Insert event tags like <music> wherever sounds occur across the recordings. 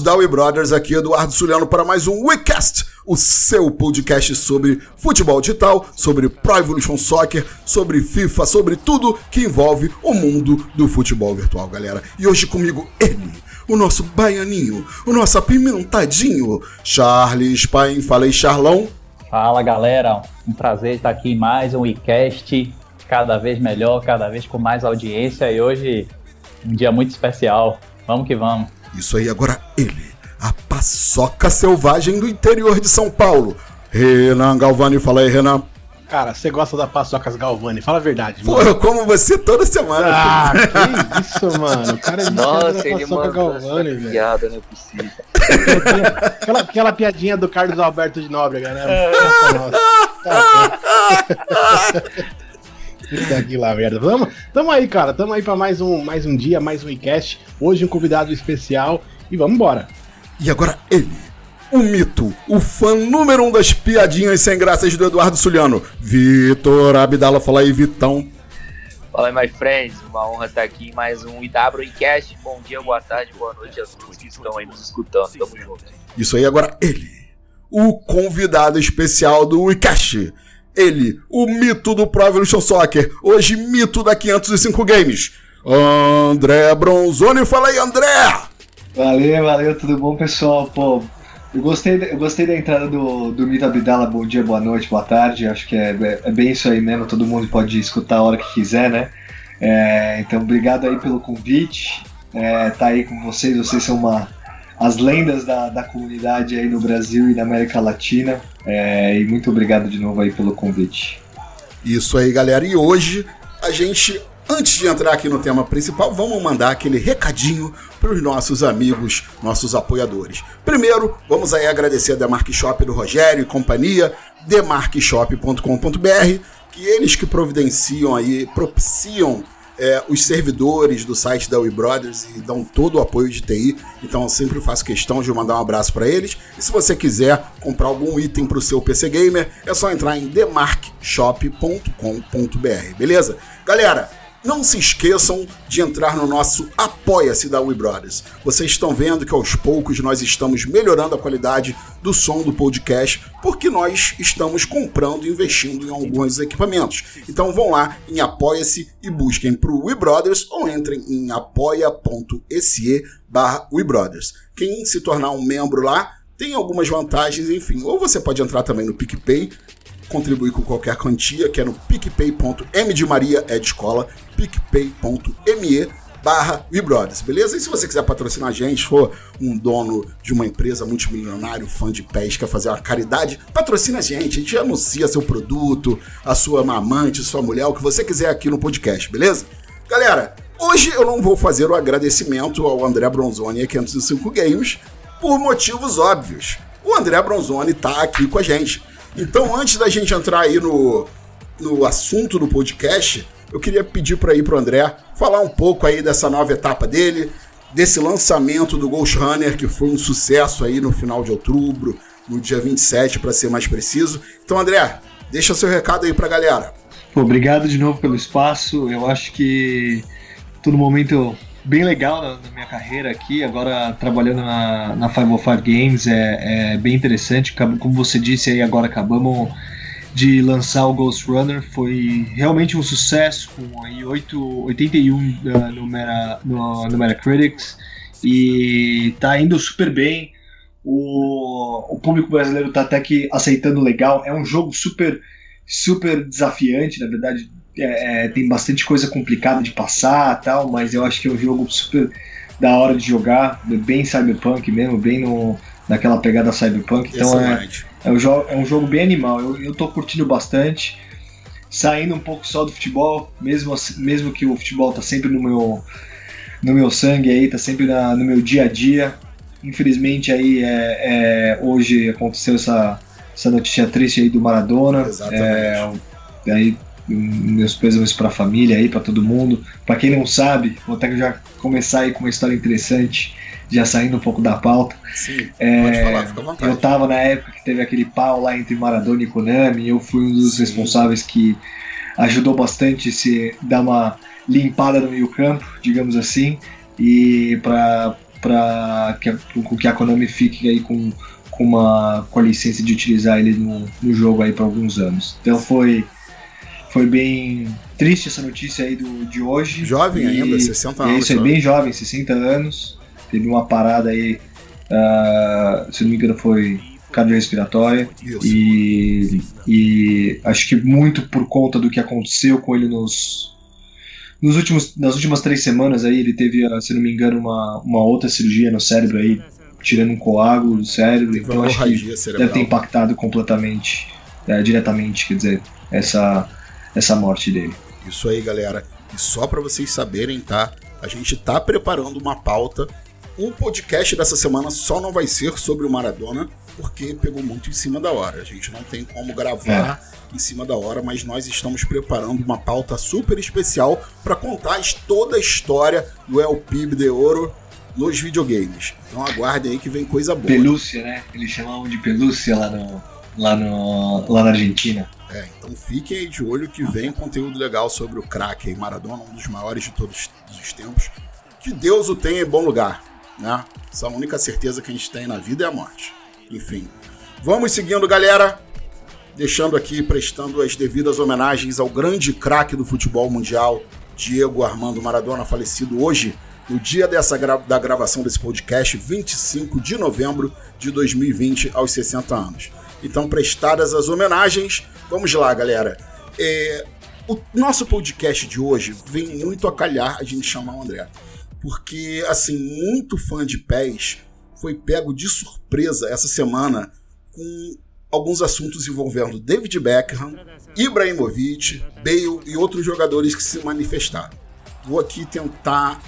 da We Brothers, aqui Eduardo Suliano para mais um WeCast, o seu podcast sobre futebol digital, sobre Pro Evolution Soccer, sobre FIFA, sobre tudo que envolve o mundo do futebol virtual, galera. E hoje comigo ele, o nosso baianinho, o nosso apimentadinho, Charles Paim. Fala aí, Charlão. Fala, galera. Um prazer estar aqui em mais um WeCast, cada vez melhor, cada vez com mais audiência e hoje um dia muito especial. Vamos que vamos. Isso aí, agora ele, a paçoca selvagem do interior de São Paulo. Renan Galvani, fala aí, Renan. Cara, você gosta da paçocas Galvani? Fala a verdade, mano. Pô, eu como você toda semana. Ah, que isso, mano. O cara é Nossa, ele mandou Galvani, velho. Piada, não é possível. aquela, aquela piadinha do Carlos Alberto de Nóbrega, né? É. Nossa, <laughs> <laughs> Isso aqui lá, merda. Vamos, tamo aí, cara. Tamo aí pra mais um, mais um dia, mais um iCast. Hoje um convidado especial e vamos embora. E agora ele, o mito, o fã número um das piadinhas sem graças do Eduardo Suliano, Vitor Abdala. Fala aí, Vitão. Fala aí, my friends. Uma honra estar aqui em mais um IWCast. Bom dia, boa tarde, boa noite a todos que estão aí nos escutando. Tamo junto. Isso aí, agora ele, o convidado especial do WeCast. Ele, o mito do Pro Evolution Soccer, hoje mito da 505 Games. André Bronzoni, fala aí, André! Valeu, valeu, tudo bom, pessoal? Pô, eu gostei, eu gostei da entrada do, do Mito Abdala, bom dia, boa noite, boa tarde. Acho que é, é bem isso aí mesmo, todo mundo pode escutar a hora que quiser, né? É, então, obrigado aí pelo convite. É, tá aí com vocês, vocês são uma, as lendas da, da comunidade aí no Brasil e na América Latina. É, e muito obrigado de novo aí pelo convite. Isso aí, galera. E hoje a gente, antes de entrar aqui no tema principal, vamos mandar aquele recadinho para os nossos amigos, nossos apoiadores. Primeiro, vamos aí agradecer a Demark Shop do Rogério e companhia, demarkshop.com.br, que eles que providenciam aí, propiciam é, os servidores do site da We Brothers e dão todo o apoio de TI. Então eu sempre faço questão de mandar um abraço para eles. E se você quiser comprar algum item para o seu PC Gamer, é só entrar em demarkshop.com.br, beleza? Galera, não se esqueçam de entrar no nosso Apoia-se da We Brothers. Vocês estão vendo que aos poucos nós estamos melhorando a qualidade do som do podcast, porque nós estamos comprando e investindo em alguns equipamentos. Então vão lá em Apoia-se e busquem para o We Brothers ou entrem em apoia.se barra We Brothers. Quem se tornar um membro lá tem algumas vantagens, enfim. Ou você pode entrar também no PicPay, contribuir com qualquer quantia, que é no picpay.m de Maria é de escola, picpay.me barra WeBrothers, beleza? E se você quiser patrocinar a gente, for um dono de uma empresa multimilionário, fã de quer fazer uma caridade, patrocina a gente, a gente anuncia seu produto, a sua amante, sua mulher, o que você quiser aqui no podcast, beleza? Galera, hoje eu não vou fazer o agradecimento ao André Bronzoni e 505 Games por motivos óbvios. O André Bronzoni tá aqui com a gente. Então, antes da gente entrar aí no, no assunto do podcast, eu queria pedir para ir pro André falar um pouco aí dessa nova etapa dele, desse lançamento do Ghost Runner, que foi um sucesso aí no final de outubro, no dia 27, para ser mais preciso. Então, André, deixa seu recado aí pra galera. Obrigado de novo pelo espaço. Eu acho que todo momento bem legal na, na, minha carreira aqui, agora trabalhando na, na 505 Games, é, é, bem interessante. Como você disse aí, agora acabamos de lançar o Ghost Runner, foi realmente um sucesso, com aí 8, 81 uh, no, Meta, no, no Metacritics, e tá indo super bem. O, o público brasileiro tá até que aceitando legal. É um jogo super, super desafiante, na verdade, é, é, tem bastante coisa complicada de passar tal, mas eu acho que é um jogo super da hora de jogar, bem cyberpunk mesmo, bem no, naquela pegada cyberpunk. Então é, é, um jogo, é um jogo bem animal, eu, eu tô curtindo bastante. Saindo um pouco só do futebol, mesmo, mesmo que o futebol tá sempre no meu, no meu sangue aí, tá sempre na, no meu dia a dia. Infelizmente aí é, é hoje aconteceu essa, essa notícia triste aí do Maradona. Exatamente. É, aí meus pêsames para a família aí, para todo mundo. Para quem não sabe, vou até já começar aí com uma história interessante, já saindo um pouco da pauta. Sim, é, pode falar, fica à vontade. Eu tava na época que teve aquele pau lá entre Maradona e Konami, e eu fui um dos Sim. responsáveis que ajudou bastante se dar uma limpada no meio campo, digamos assim, e para que, que a Konami fique aí com, com, uma, com a licença de utilizar ele no, no jogo aí por alguns anos. Então foi, foi bem triste essa notícia aí do, de hoje. Jovem e, ainda, 60 anos. Isso, é bem jovem, 60 anos. Teve uma parada aí, uh, se não me engano foi cardiorrespiratória. E, e acho que muito por conta do que aconteceu com ele nos, nos últimos, nas últimas três semanas aí, ele teve, se não me engano, uma, uma outra cirurgia no cérebro aí, tirando um coágulo do cérebro. Então acho que cerebral. deve ter impactado completamente, é, diretamente, quer dizer, essa, essa morte dele. Isso aí, galera. E só para vocês saberem, tá? A gente tá preparando uma pauta. O podcast dessa semana só não vai ser sobre o Maradona, porque pegou muito em cima da hora. A gente não tem como gravar é. em cima da hora, mas nós estamos preparando uma pauta super especial para contar toda a história do El Pib de Ouro nos videogames. Então aguardem aí que vem coisa boa. Pelúcia, né? Eles chamavam de pelúcia lá, no, lá, no, lá na Argentina. É, então fiquem aí de olho que vem conteúdo legal sobre o craque aí, Maradona, um dos maiores de todos os tempos. Que Deus o tenha em bom lugar, né? É a única certeza que a gente tem na vida é a morte. Enfim. Vamos seguindo, galera. Deixando aqui, prestando as devidas homenagens ao grande craque do futebol mundial, Diego Armando Maradona, falecido hoje, no dia dessa gra da gravação desse podcast, 25 de novembro de 2020, aos 60 anos. Então, prestadas as homenagens, vamos lá, galera. É, o nosso podcast de hoje vem muito a calhar a gente chamar o André. Porque, assim, muito fã de pés foi pego de surpresa essa semana com alguns assuntos envolvendo David Beckham, Ibrahimovic, Bale e outros jogadores que se manifestaram. Vou aqui tentar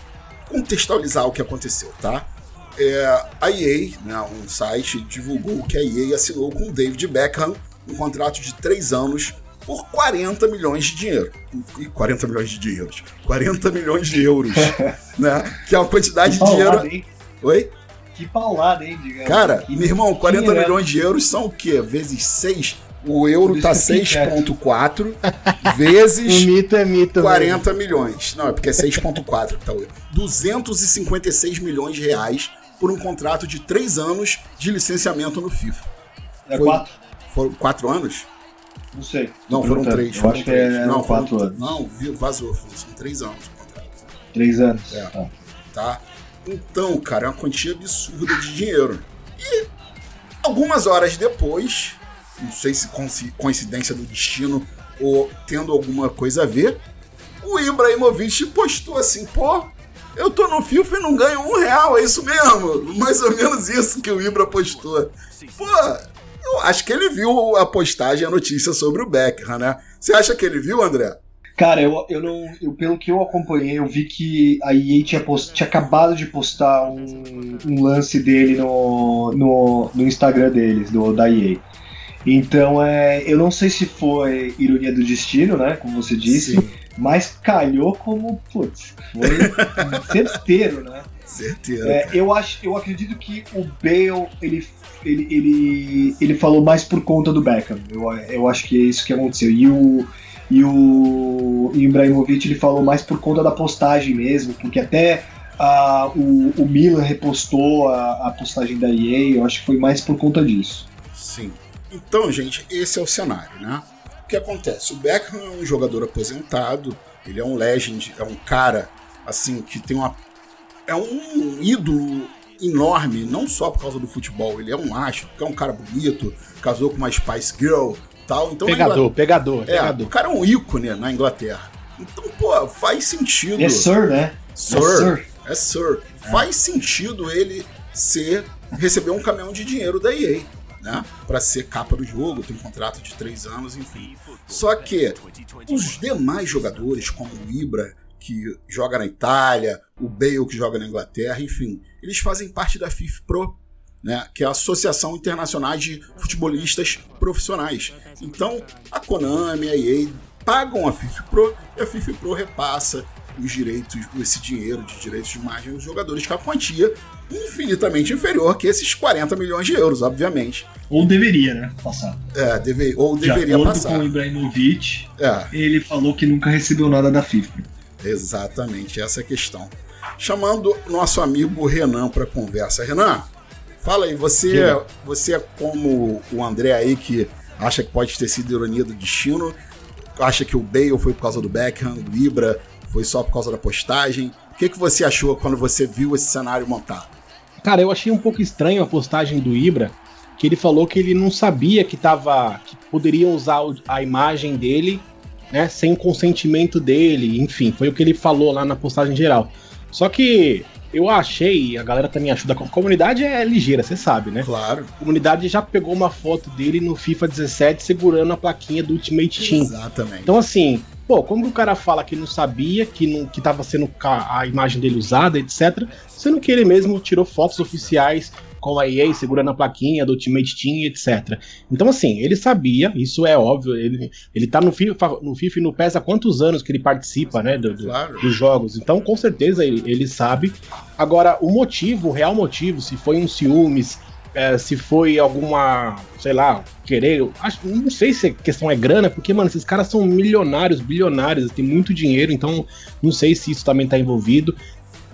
contextualizar o que aconteceu, tá? É, a EA, né, um site, divulgou que a EA assinou com David Beckham um contrato de três anos por 40 milhões de dinheiro. E 40 milhões de dinheiro. 40 milhões de euros. <laughs> né? Que é uma quantidade de dinheiro. Oi? Que paulada, hein, digamos. Cara, que meu irmão, 40 milhões de euros são o quê? Vezes 6? O euro tá 6,4 <laughs> vezes o mito é mito 40 mesmo. milhões. Não, é porque é 6,4 tá o euro. 256 milhões de reais por um contrato de 3 anos de licenciamento no FIFA. É 4? Foram 4 anos? Não sei. Não, foram 3. Eu acho que é não, 4 anos. Não, vazou. São 3 anos o contrato. 3 anos? É. Ah. Tá. Então, cara, é uma quantia absurda de dinheiro. E algumas horas depois, não sei se coincidência do destino ou tendo alguma coisa a ver, o Ibrahimovic postou assim, pô, eu tô no FIFA e não ganho um real, é isso mesmo? Mais ou menos isso que o Ibra postou. Pô, eu acho que ele viu a postagem, a notícia sobre o Beckham, né? Você acha que ele viu, André? Cara, eu, eu não. Eu, pelo que eu acompanhei, eu vi que a EA tinha, post, tinha acabado de postar um, um lance dele no, no, no, Instagram deles, do, da EA. Então, é, eu não sei se foi ironia do destino, né? Como você disse, Sim. mas calhou como, putz, foi <laughs> certeiro, né? Certeiro. É, eu, acho, eu acredito que o Bale, ele, ele, ele, ele falou mais por conta do Beckham. Eu, eu acho que é isso que aconteceu. E o e o Ibrahimovic ele falou mais por conta da postagem mesmo, porque até a, o, o Milan repostou a, a postagem da EA, eu acho que foi mais por conta disso. Sim. Então, gente, esse é o cenário, né? O que acontece? O Beckham é um jogador aposentado, ele é um legend, é um cara assim que tem uma é um ídolo enorme, não só por causa do futebol, ele é um astro, é um cara bonito, casou com uma Spice Girl, tal. Então, pegador, pegador, é, pegador. O cara é um ícone na Inglaterra. Então, pô, faz sentido. É Sir, né? Sir. É Sir. É sir. É. Faz sentido ele ser receber um caminhão de dinheiro da EA, né? Para ser capa do jogo, tem um contrato de três anos, enfim. Só que os demais jogadores, como o Ibra, que joga na Itália, o Bale que joga na Inglaterra, enfim, eles fazem parte da FIFA Pro né, que é a Associação Internacional de Futebolistas Profissionais. Então, a Konami, a EA pagam a FIFA Pro e a FIFA Pro repassa os direitos, esse dinheiro de direitos de imagem aos jogadores com a quantia infinitamente inferior que esses 40 milhões de euros, obviamente. Ou deveria, né? Passar. É, deve, ou deveria de passar. com o Ibrahimovic, é. ele falou que nunca recebeu nada da FIFA. Exatamente, essa é a questão. Chamando nosso amigo Renan para conversa. Renan, fala aí, você, você é como o André aí que acha que pode ter sido ironia do destino, acha que o Bale foi por causa do Beckham, do Ibra foi só por causa da postagem. O que, que você achou quando você viu esse cenário montado? Cara, eu achei um pouco estranho a postagem do Ibra, que ele falou que ele não sabia que tava. que poderiam usar a imagem dele, né, sem o consentimento dele, enfim, foi o que ele falou lá na postagem geral. Só que eu achei, a galera também achou, a comunidade é ligeira, você sabe, né? Claro. A comunidade já pegou uma foto dele no FIFA 17 segurando a plaquinha do Ultimate Team. Exatamente. Então, assim, pô, como o cara fala que não sabia, que não que tava sendo a imagem dele usada, etc., sendo que ele mesmo tirou fotos oficiais com a EA segurando a plaquinha do Ultimate Team, etc. Então, assim, ele sabia, isso é óbvio, ele, ele tá no FIFA, no FIFA e no PES há quantos anos que ele participa, né, do, do, claro. dos jogos. Então, com certeza, ele, ele sabe. Agora, o motivo, o real motivo, se foi um ciúmes, é, se foi alguma, sei lá, querer. Acho, não sei se a questão é grana, porque, mano, esses caras são milionários, bilionários, tem muito dinheiro, então não sei se isso também tá envolvido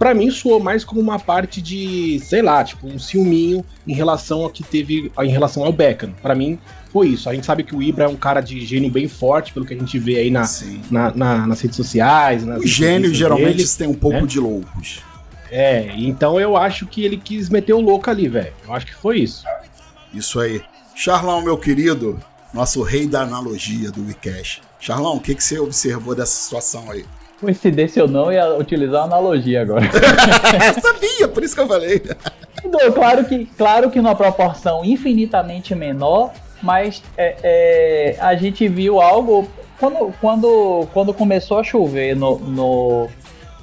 para mim soou mais como uma parte de, sei lá, tipo, um ciúminho em relação ao que teve em relação ao Beckham. Para mim foi isso. A gente sabe que o Ibra é um cara de gênio bem forte, pelo que a gente vê aí na, na, na nas redes sociais. Nas Os gênios geralmente têm um pouco né? de loucos. É, então eu acho que ele quis meter o louco ali, velho. Eu acho que foi isso. Isso aí. Charlão, meu querido, nosso rei da analogia do WeCash. Charlão, o que, que você observou dessa situação aí? Coincidência ou não, ia utilizar a analogia agora. <laughs> Sabia, por isso que eu falei. Não, claro que, claro que numa proporção infinitamente menor, mas é, é, a gente viu algo quando, quando, quando começou a chover no, no,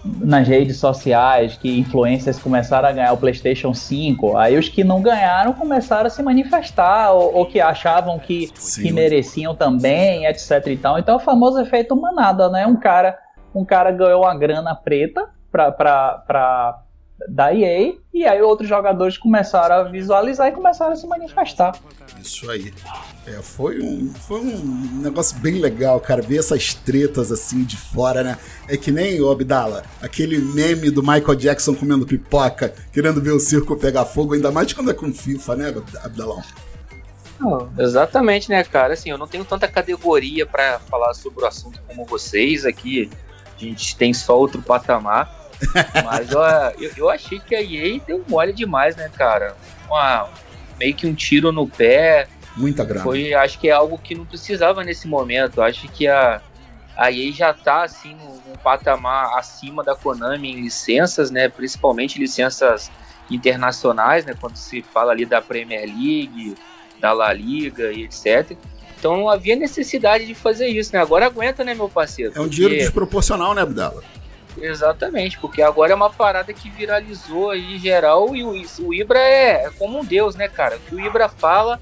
nas redes sociais, que influências começaram a ganhar o PlayStation 5, aí os que não ganharam começaram a se manifestar, ou, ou que achavam que, que mereciam também, etc e tal. Então é o famoso efeito manada, né? Um cara um cara ganhou uma grana preta pra, pra, pra, da EA, e aí outros jogadores começaram a visualizar e começaram a se manifestar. Isso aí. É, foi, um, foi um negócio bem legal, cara, ver essas tretas assim de fora, né? É que nem o Abdala, aquele meme do Michael Jackson comendo pipoca, querendo ver o circo pegar fogo, ainda mais quando é com FIFA, né, Abdalão? Não, exatamente, né, cara? Assim, eu não tenho tanta categoria para falar sobre o assunto como vocês aqui a gente tem só outro patamar. Mas ó, eu, eu, achei que a EA deu mole demais, né, cara? Uma, meio que um tiro no pé. Muita grana. Foi, acho que é algo que não precisava nesse momento. Acho que a, a EA já tá assim num, patamar acima da Konami em licenças, né? Principalmente licenças internacionais, né? Quando se fala ali da Premier League, da La Liga e etc. Então não havia necessidade de fazer isso, né? Agora aguenta, né, meu parceiro? É um dinheiro desproporcional, né, Abdala? Exatamente, porque agora é uma parada que viralizou aí em geral e o, o Ibra é, é, como um deus, né, cara? O que o Ibra fala,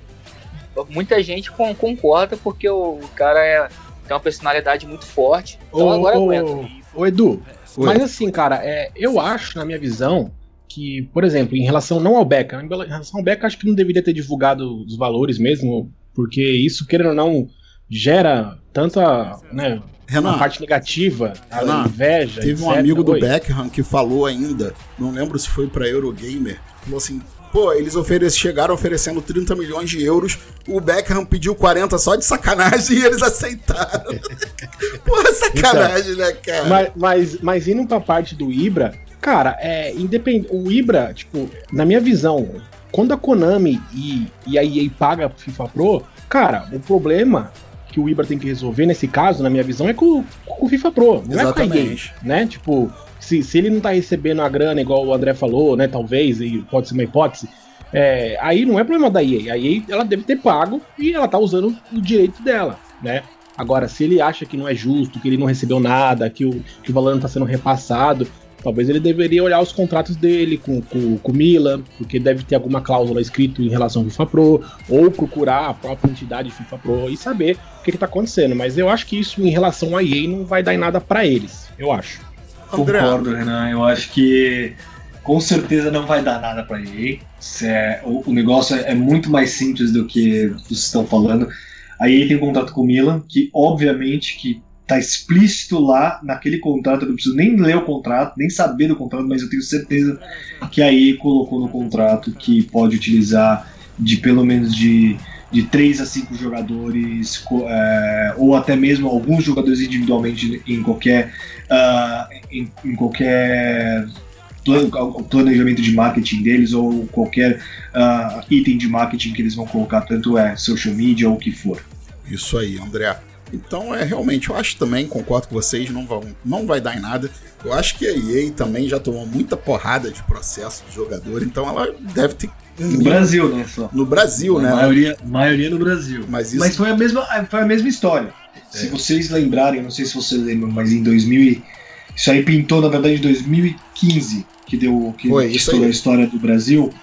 muita gente com, concorda porque o, o, cara é, tem uma personalidade muito forte. Então ô, agora ô, aguenta. Ô, Edu, Oi. mas assim, cara, é, eu acho, na minha visão, que, por exemplo, em relação não ao Beca, em relação ao Beca, acho que não deveria ter divulgado os valores mesmo, porque isso, querendo ou não, gera tanto a, né, Renan, a parte negativa, a Renan, inveja. Teve etc. um amigo do Oi. Beckham que falou ainda, não lembro se foi pra Eurogamer, falou assim: pô, eles oferece, chegaram oferecendo 30 milhões de euros, o Beckham pediu 40 só de sacanagem e eles aceitaram. <laughs> Porra, sacanagem, então, né, cara? Mas, mas, mas indo pra parte do Ibra, cara, é independente. O Ibra, tipo, na minha visão, quando a Konami e, e a EA paga FIFA Pro, cara, o problema que o Ibra tem que resolver nesse caso, na minha visão, é com, com o FIFA Pro, não Exatamente. é com a EA, né? Tipo, se, se ele não tá recebendo a grana igual o André falou, né, talvez, e pode ser uma hipótese, é, aí não é problema da EA, a EA ela deve ter pago e ela tá usando o direito dela, né? Agora, se ele acha que não é justo, que ele não recebeu nada, que o, que o valor não está sendo repassado, Talvez ele deveria olhar os contratos dele com, com, com o Milan, porque deve ter alguma cláusula escrita em relação ao FIFA Pro, ou procurar a própria entidade FIFA Pro e saber o que está acontecendo. Mas eu acho que isso em relação à EA não vai dar em nada para eles, eu acho. André. Concordo, Renan. Eu acho que com certeza não vai dar nada para EA. É, o, o, negócio é, é, muito mais simples do que vocês estão falando. A EA tem um contrato com o Milan, que obviamente que tá explícito lá naquele contrato, eu não preciso nem ler o contrato, nem saber do contrato, mas eu tenho certeza que a EA colocou no contrato que pode utilizar de pelo menos de, de 3 a 5 jogadores, é, ou até mesmo alguns jogadores individualmente em qualquer, uh, em, em, qualquer planejamento de marketing deles ou qualquer uh, item de marketing que eles vão colocar, tanto é social media ou o que for. Isso aí, André. Então é realmente, eu acho também, concordo com vocês, não, vão, não vai dar em nada. Eu acho que a EA também já tomou muita porrada de processo de jogador, então ela deve ter. No Brasil, né? Só. No Brasil, a né? Maioria, maioria no Brasil. Mas, isso... mas foi, a mesma, foi a mesma história. É. Se vocês lembrarem, não sei se vocês lembram, mas em 2000. Isso aí pintou, na verdade, em 2015, que deu que, foi, estourou a história do Brasil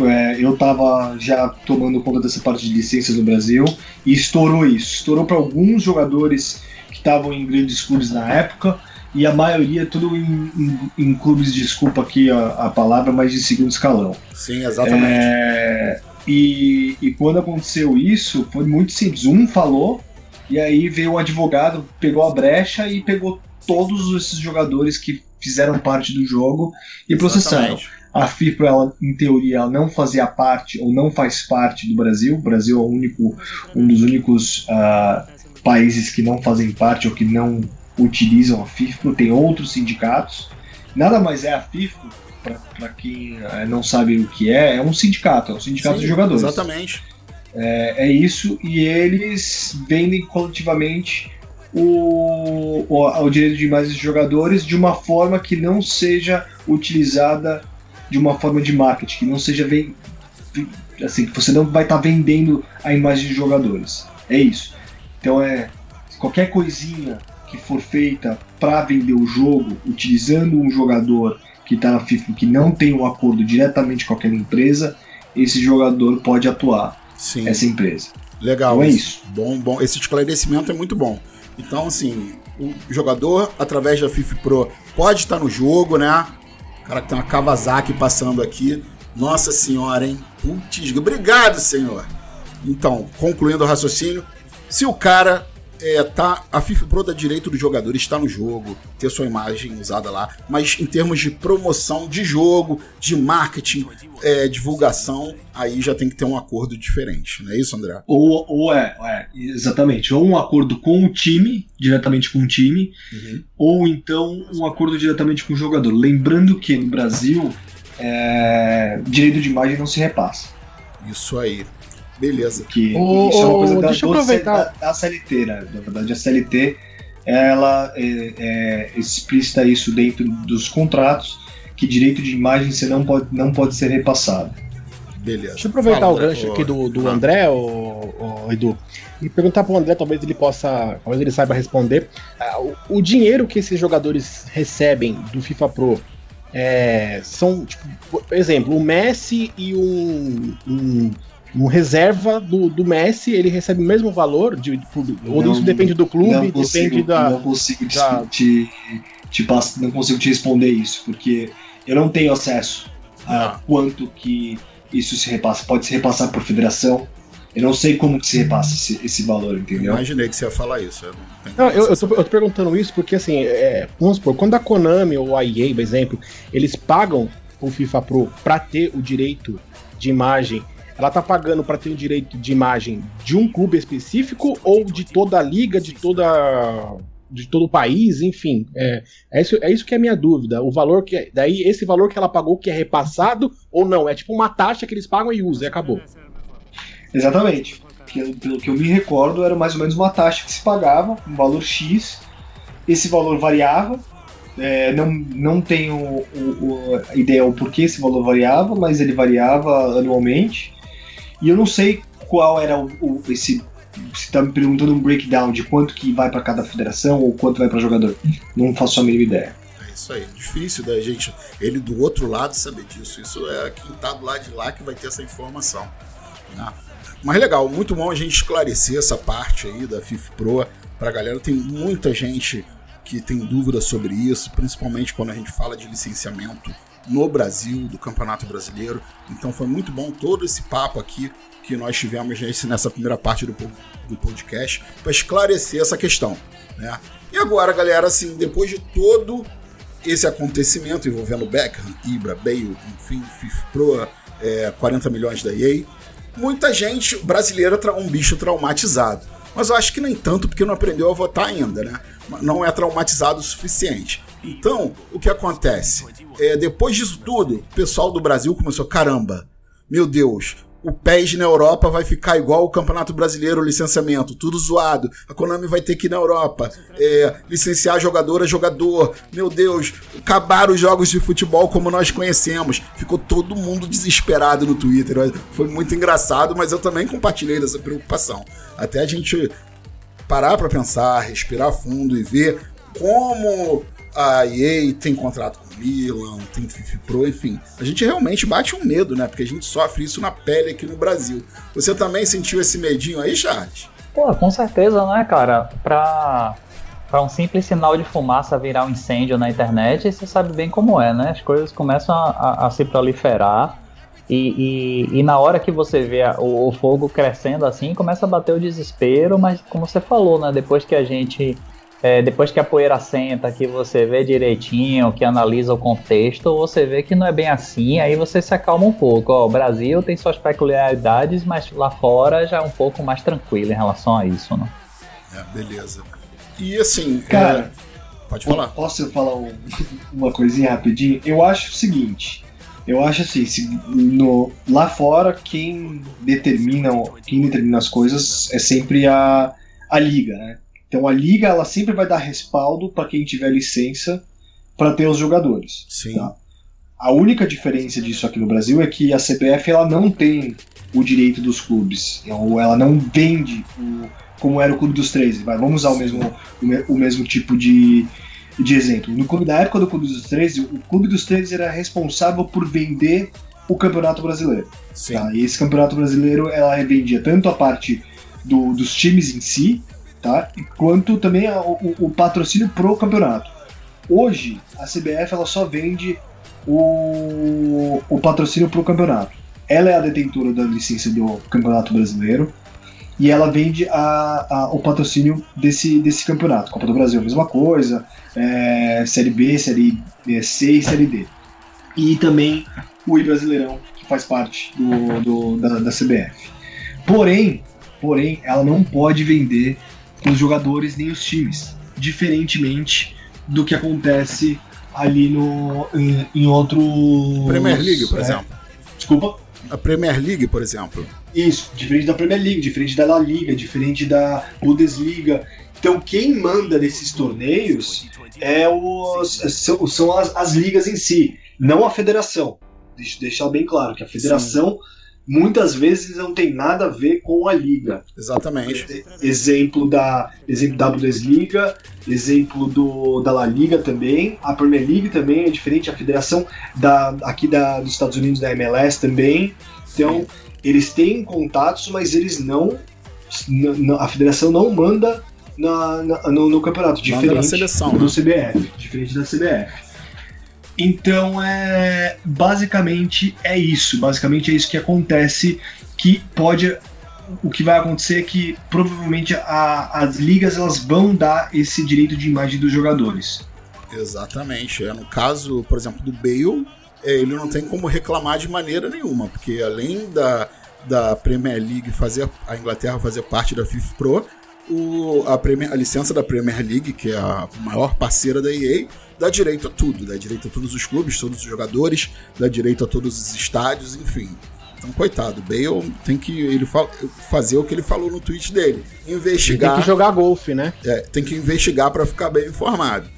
é, eu estava já tomando conta dessa parte de licenças no Brasil e estourou isso. Estourou para alguns jogadores que estavam em grandes clubes na época e a maioria tudo em, em, em clubes, desculpa aqui a, a, palavra, mas de segundo escalão. Sim, exatamente. É, e, e quando aconteceu isso, foi muito simples. Um falou e aí veio o um advogado, pegou a brecha e pegou todos esses jogadores que fizeram parte do jogo e processaram. Exatamente. A FIFA, ela, em teoria, ela não fazia parte ou não faz parte do Brasil. O Brasil é o único, um dos únicos uh, países que não fazem parte ou que não utilizam a FIFA. Tem outros sindicatos. Nada mais é a FIFA, para quem uh, não sabe o que é, é um sindicato, é um sindicato Sim, de jogadores. Exatamente. É, é, isso, e eles vendem coletivamente o, o, o direito de imagens de jogadores de uma forma que não seja utilizada de uma forma de marketing, que não seja bem, assim, que você não vai estar tá vendendo a imagem de jogadores. É isso. Então é qualquer coisinha que for feita para vender o jogo utilizando um jogador que está na FIFA que não tem um acordo diretamente com aquela empresa, esse jogador pode atuar Sim. essa empresa. Legal. Então é isso. Bom, bom. Esse esclarecimento é muito bom. Então, assim, o jogador, através da FIFA Pro, pode estar no jogo, né? Cara que tem uma Kawasaki passando aqui. Nossa senhora, hein? Putz, obrigado, senhor. Então, concluindo o raciocínio, se o cara é, tá, a FIFA Pro dá direito do jogador estar no jogo, ter sua imagem usada lá, mas em termos de promoção de jogo, de marketing, é, divulgação, aí já tem que ter um acordo diferente, não é isso, André? Ou, ou é, é, exatamente, ou um acordo com o time, diretamente com o time, uhum. ou então um acordo diretamente com o jogador. Lembrando que no Brasil, é, direito de imagem não se repassa. Isso aí. Beleza. Que oh, isso é uma coisa da, deixa eu aproveitar. Da, da CLT, né? Na verdade, a CLT ela é, é, explícita isso dentro dos contratos, que direito de imagem você não pode, não pode ser repassado. Beleza. Deixa eu aproveitar Fala, o gancho aqui do, do André, o, o Edu, e perguntar pro André, talvez ele possa, talvez ele saiba responder. Uh, o, o, dinheiro que esses jogadores recebem do FIFA Pro é, são, tipo, por exemplo, o Messi e um, um um reserva do, do Messi, ele recebe o mesmo valor? De, de ou não, isso depende do clube, consigo, depende da. Não consigo te, da... te, te, te, não consigo te responder isso, porque eu não tenho acesso a quanto que isso se repassa. Pode se repassar por federação. Eu não sei como que se repassa esse, esse valor, entendeu? Eu imaginei que você ia falar isso. Eu, não, eu, eu, tô, eu tô perguntando isso porque, assim, é, vamos supor, quando a Konami ou a EA, por exemplo, eles pagam o FIFA Pro para ter o direito de imagem ela tá pagando para ter o direito de imagem de um clube específico ou de toda a liga, de toda de todo o país, enfim, é, é, isso, é isso que é a minha dúvida. O valor que é, daí esse valor que ela pagou que é repassado ou não é tipo uma taxa que eles pagam e usam e acabou. Exatamente. Pelo que eu me recordo era mais ou menos uma taxa que se pagava, um valor X. Esse valor variava. É, não, não tenho o, o, a ideia o porquê esse valor variava, mas ele variava anualmente. E eu não sei qual era o, o esse você está me perguntando um breakdown de quanto que vai para cada federação ou quanto vai para jogador. Não faço a mínima ideia. É isso aí, difícil da gente, ele do outro lado saber disso. Isso é quem tá do lado de lá que vai ter essa informação. Né? Mas legal, muito bom a gente esclarecer essa parte aí da FIFA Pro pra galera. Tem muita gente que tem dúvida sobre isso, principalmente quando a gente fala de licenciamento no Brasil, do Campeonato Brasileiro. Então foi muito bom todo esse papo aqui que nós tivemos nessa primeira parte do, do podcast para esclarecer essa questão. Né? E agora, galera, assim, depois de todo esse acontecimento envolvendo Beckham, Ibra, Bale, enfim, FIFA Pro, é, 40 milhões da EA, muita gente brasileira um bicho traumatizado. Mas eu acho que nem tanto, porque não aprendeu a votar ainda, né? Não é traumatizado o suficiente. Então, o que acontece? É, depois disso tudo, o pessoal do Brasil começou, caramba, meu Deus, o PES na Europa vai ficar igual o Campeonato Brasileiro, licenciamento, tudo zoado. A Konami vai ter que ir na Europa é, licenciar jogador a jogador. Meu Deus, acabar os jogos de futebol como nós conhecemos. Ficou todo mundo desesperado no Twitter. Foi muito engraçado, mas eu também compartilhei dessa preocupação. Até a gente parar para pensar, respirar fundo e ver como a EA tem contrato com o Milan, tem FIFA Pro, enfim. A gente realmente bate um medo, né? Porque a gente sofre isso na pele aqui no Brasil. Você também sentiu esse medinho aí, Charles? Pô, com certeza, né, cara? Pra, pra um simples sinal de fumaça virar um incêndio na internet, você sabe bem como é, né? As coisas começam a, a, a se proliferar. E, e, e, na hora que você vê o, o, fogo crescendo assim, começa a bater o desespero, mas como você falou, né? Depois que a gente é, depois que a poeira senta, que você vê direitinho, que analisa o contexto, você vê que não é bem assim, aí você se acalma um pouco. Ó, o Brasil tem suas peculiaridades, mas lá fora já é um pouco mais tranquilo em relação a isso, né? É, beleza. E assim, cara, é... pode falar. Posso falar um, <laughs> uma coisinha rapidinho? Eu acho o seguinte. Eu acho assim, se no, lá fora quem determina, quem determina as coisas é sempre a, a liga, né? Então a liga ela sempre vai dar respaldo para quem tiver licença para ter os jogadores. Sim. Tá? A única diferença disso aqui no Brasil é que a CBF ela não tem o direito dos clubes, ou ela não vende o, como era o Clube dos 13. Vai, vamos usar o mesmo, o, mesmo tipo de, de exemplo. No clube da época do Clube dos 13, o Clube dos 13 era responsável por vender o Campeonato Brasileiro. Tá? E esse Campeonato Brasileiro ela vendia tanto a parte do, dos times em si, tá? quanto também o, o patrocínio pro campeonato. Hoje, a CBF ela só vende o, o patrocínio pro campeonato. Ela é a detentora da licença do Campeonato Brasileiro e ela vende a, a, o patrocínio desse, desse campeonato. Copa do Brasil, mesma coisa, é, Série B, Série C e Série D. E também o Brasileirão, que faz parte do, do da, da CBF. Porém, porém, ela não pode vender os jogadores nem os times, diferentemente do que acontece ali no em, em outros Premier League, por é, exemplo. Desculpa. A Premier League, por exemplo. Isso, diferente da Premier League, diferente da La Liga, diferente da Bundesliga. Então, quem manda nesses torneios é os, são, são as, as ligas em si, não a federação. Deixa deixar bem claro que a federação Sim muitas vezes não tem nada a ver com a liga. Exatamente. Exemplo da exemplo da Bundesliga, exemplo do da La Liga também, a Premier League também é diferente, a federação da aqui da, dos Estados Unidos da MLS também. Então, eles têm contatos, mas eles não a federação não manda na, na no, no, campeonato, diferente seleção, do né? CBF, diferente da CBF. Então é basicamente é isso. Basicamente é isso que acontece. Que pode. O que vai acontecer é que provavelmente a, as ligas elas vão dar esse direito de imagem dos jogadores. Exatamente. É, no caso, por exemplo, do Bale, é, ele não tem como reclamar de maneira nenhuma, porque além da, da Premier League fazer a Inglaterra fazer parte da FIFA Pro, o, a, Premier, a licença da Premier League, que é a maior parceira da EA, dá direito a tudo, dá direito a todos os clubes, todos os jogadores, dá direito a todos os estádios, enfim. Então, coitado, Bale tem que ele fazer o que ele falou no tweet dele, investigar. Ele tem que jogar golfe, né? É, tem que investigar para ficar bem informado.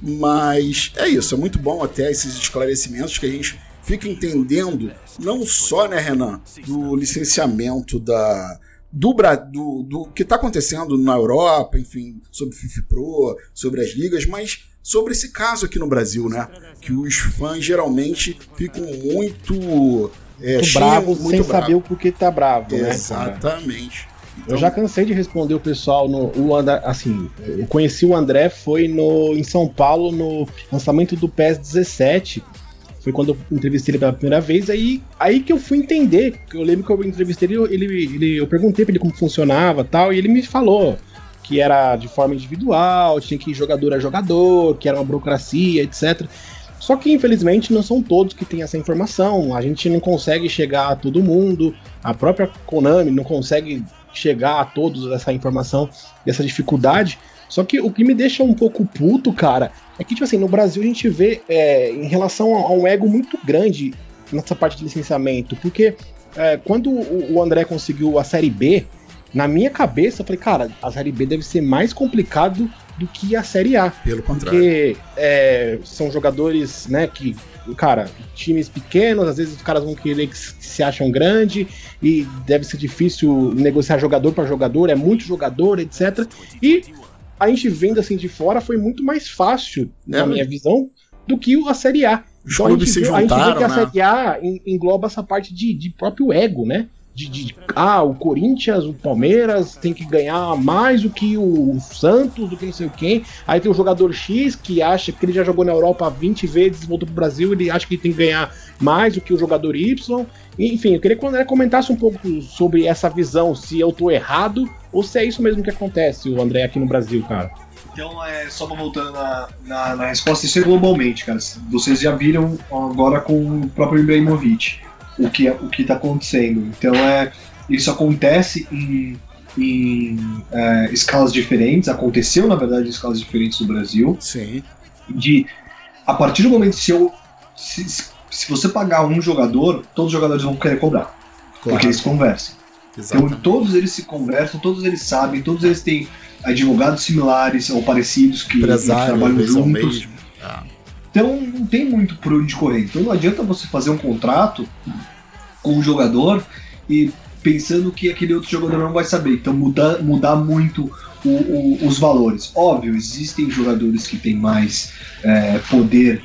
Mas é isso, é muito bom até esses esclarecimentos que a gente fica entendendo, não só, né, Renan, do licenciamento da, do, do, do que está acontecendo na Europa, enfim, sobre o FIFA Pro, sobre as ligas, mas sobre esse caso aqui no Brasil, né? Que os fãs geralmente ficam muito. É, muito sem bravo. saber o porquê tá bravo, né? Exatamente. Então... Eu já cansei de responder o pessoal no. O André, assim, eu conheci o André, foi no, em São Paulo, no lançamento do PES 17. Foi quando eu entrevistei ele pela primeira vez, aí, aí que eu fui entender. Eu lembro que eu entrevistei ele, ele, ele eu perguntei pra ele como funcionava tal, e ele me falou que era de forma individual, tinha que ir jogador a jogador, que era uma burocracia, etc. Só que infelizmente não são todos que têm essa informação, a gente não consegue chegar a todo mundo, a própria Konami não consegue chegar a todos essa informação essa dificuldade. Só que o que me deixa um pouco puto, cara, é que, tipo assim, no Brasil a gente vê é, em relação a um ego muito grande nessa parte de licenciamento, porque é, quando o André conseguiu a Série B, na minha cabeça, eu falei, cara, a Série B deve ser mais complicado do que a Série A. Pelo contrário. Porque é, são jogadores, né, que, cara, times pequenos, às vezes os caras vão querer que se acham grande e deve ser difícil negociar jogador para jogador, é muito jogador, etc. E a gente vendo assim de fora foi muito mais fácil, é, na minha visão, do que a Série A. Os então, clubes se juntaram, a gente vê que a né? Série A engloba essa parte de, de próprio ego, né? De, de, ah, o Corinthians, o Palmeiras tem que ganhar mais do que o Santos, do que não sei o quem. Aí tem o jogador X que acha que ele já jogou na Europa 20 vezes, voltou pro Brasil, ele acha que tem que ganhar mais do que o jogador Y. Enfim, eu queria que o comentasse um pouco sobre essa visão, se eu tô errado ou se é isso mesmo que acontece, o André, aqui no Brasil, cara. Então, é, só voltando na, na, na resposta, isso é globalmente, cara. Vocês já viram agora com o próprio Ibrahimovic o que o que está acontecendo. Então é isso acontece em, em é, escalas diferentes. Aconteceu na verdade em escalas diferentes no Brasil. Sim. De a partir do momento se eu se, se você pagar um jogador, todos os jogadores vão querer cobrar, claro. porque eles conversam. Então, Exatamente. Então todos eles se conversam, todos eles sabem, todos eles têm advogados similares ou parecidos que, que trabalham juntos. Ah. Então não tem muito por onde correr. Então não adianta você fazer um contrato com um jogador e pensando que aquele outro jogador não vai saber. Então mudar, mudar muito o, o, os valores. Óbvio, existem jogadores que têm mais é, poder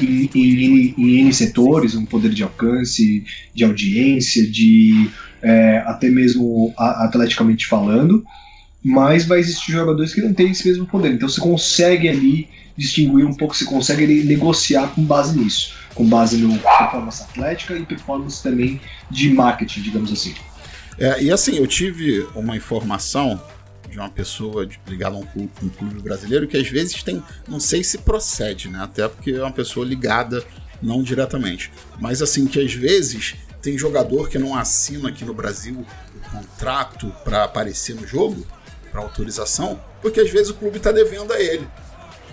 em, em, em, N setores, um poder de alcance, de audiência, de é, até mesmo atleticamente falando, mas vai existir jogadores que não têm esse mesmo poder. Então você consegue ali distinguir um pouco, você consegue negociar com base nisso, com base no performance atlética e performance também de marketing, digamos assim. É, e assim, eu tive uma informação de uma pessoa ligada a um clube, um clube, brasileiro que às vezes tem, não sei se procede, né? Até porque é uma pessoa ligada não diretamente, mas assim que às vezes tem jogador que não assina aqui no Brasil o contrato para aparecer no jogo, para autorização, porque às vezes o clube está devendo a ele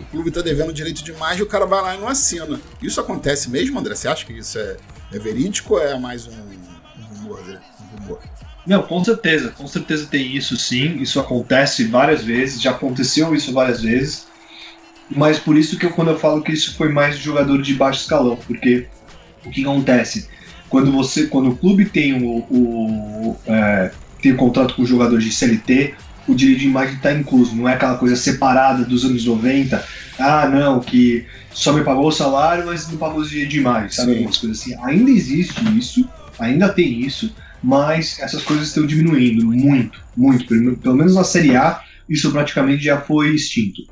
o clube está devendo direito de imagem e o cara vai lá e não assina. Isso acontece mesmo, André? Você acha que isso é, é verídico ou é mais um, um rumor? Né? Um rumor? Não, com certeza, com certeza tem isso sim. Isso acontece várias vezes, já aconteceu isso várias vezes. Mas por isso que eu, quando eu falo que isso foi mais jogador de baixo escalão, porque o que acontece? Quando você, quando o clube tem o, o é, tem um contrato com o jogador de CLT, o direito de imagem está incluso, não é aquela coisa separada dos anos 90. Ah, não, que só me pagou o salário, mas não pagou o direito de imagem, sabe? Algumas coisas assim. Ainda existe isso, ainda tem isso, mas essas coisas estão diminuindo muito, muito. Pelo menos na Série A, isso praticamente já foi extinto.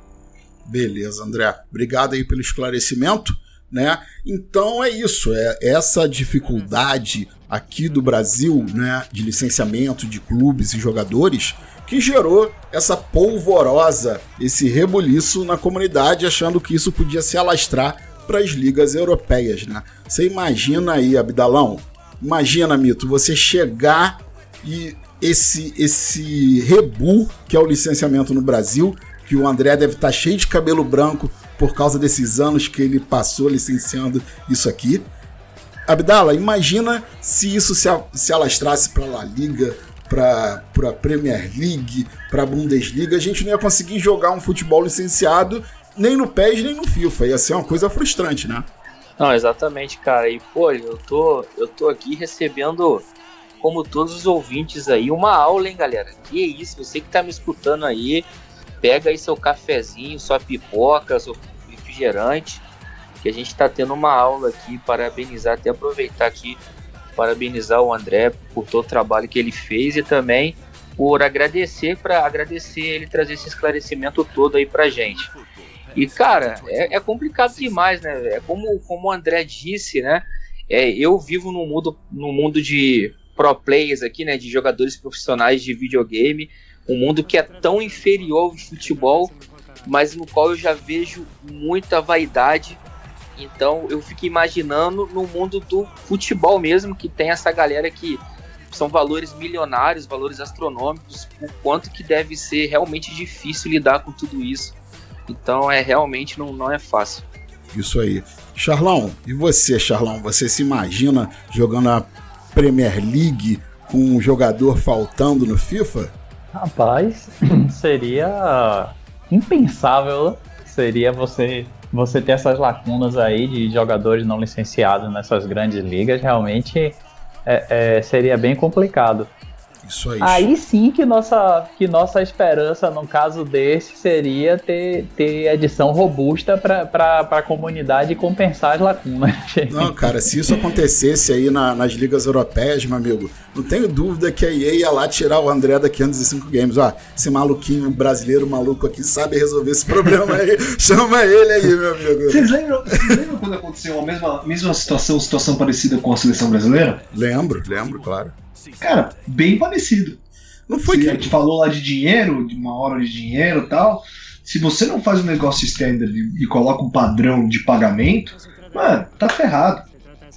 Beleza, André. Obrigado aí pelo esclarecimento. Né? Então é isso, é essa dificuldade aqui do Brasil, né, de licenciamento de clubes e jogadores, que gerou essa polvorosa, esse rebuliço na comunidade, achando que isso podia se alastrar para as ligas europeias, né? Você imagina aí, Abdalão, imagina, Mito, você chegar e esse esse rebu que é o licenciamento no Brasil, que o André deve estar tá cheio de cabelo branco por causa desses anos que ele passou licenciando isso aqui. Abdala, imagina se isso se, se alastrasse para a La Liga, para a Premier League, para a Bundesliga, a gente não ia conseguir jogar um futebol licenciado nem no PES nem no FIFA. Ia ser uma coisa frustrante, né? Não, exatamente, cara. E pô, eu tô, eu tô aqui recebendo, como todos os ouvintes aí, uma aula, hein, galera? Que isso, você que tá me escutando aí, pega aí seu cafezinho, sua pipoca, seu refrigerante, que a gente tá tendo uma aula aqui, parabenizar, até aproveitar aqui parabenizar o André por todo o trabalho que ele fez e também por agradecer para agradecer ele trazer esse esclarecimento todo aí pra gente. E, cara, é, é complicado demais, né? É como, como o André disse, né? É, eu vivo num mundo, num mundo de pro players aqui, né? De jogadores profissionais de videogame. Um mundo que é tão inferior ao futebol, mas no qual eu já vejo muita vaidade. Então eu fico imaginando no mundo do futebol mesmo, que tem essa galera que são valores milionários, valores astronômicos, o quanto que deve ser realmente difícil lidar com tudo isso. Então é realmente não, não é fácil. Isso aí. Charlão, e você, Charlão? Você se imagina jogando a Premier League com um jogador faltando no FIFA? Rapaz, <clears throat> seria impensável. Né? Seria você você ter essas lacunas aí de jogadores não licenciados nessas grandes ligas. Realmente é, é, seria bem complicado. Isso aí. Aí sim que nossa, que nossa esperança, no caso desse, seria ter, ter edição robusta para a comunidade compensar as lacunas. <laughs> Não, cara, se isso acontecesse aí na, nas ligas europeias, meu amigo, não tenho dúvida que a EA ia lá tirar o André da 505 Games. Ó, esse maluquinho brasileiro maluco aqui sabe resolver esse <laughs> problema aí. Chama ele aí, meu amigo. Vocês lembram, vocês lembram quando aconteceu a mesma, mesma situação, situação parecida com a seleção brasileira? Lembro, lembro, claro. Cara, bem parecido. Não foi que. A gente falou lá de dinheiro, de uma hora de dinheiro e tal. Se você não faz um negócio standard e, coloca um padrão de pagamento, mano, tá ferrado.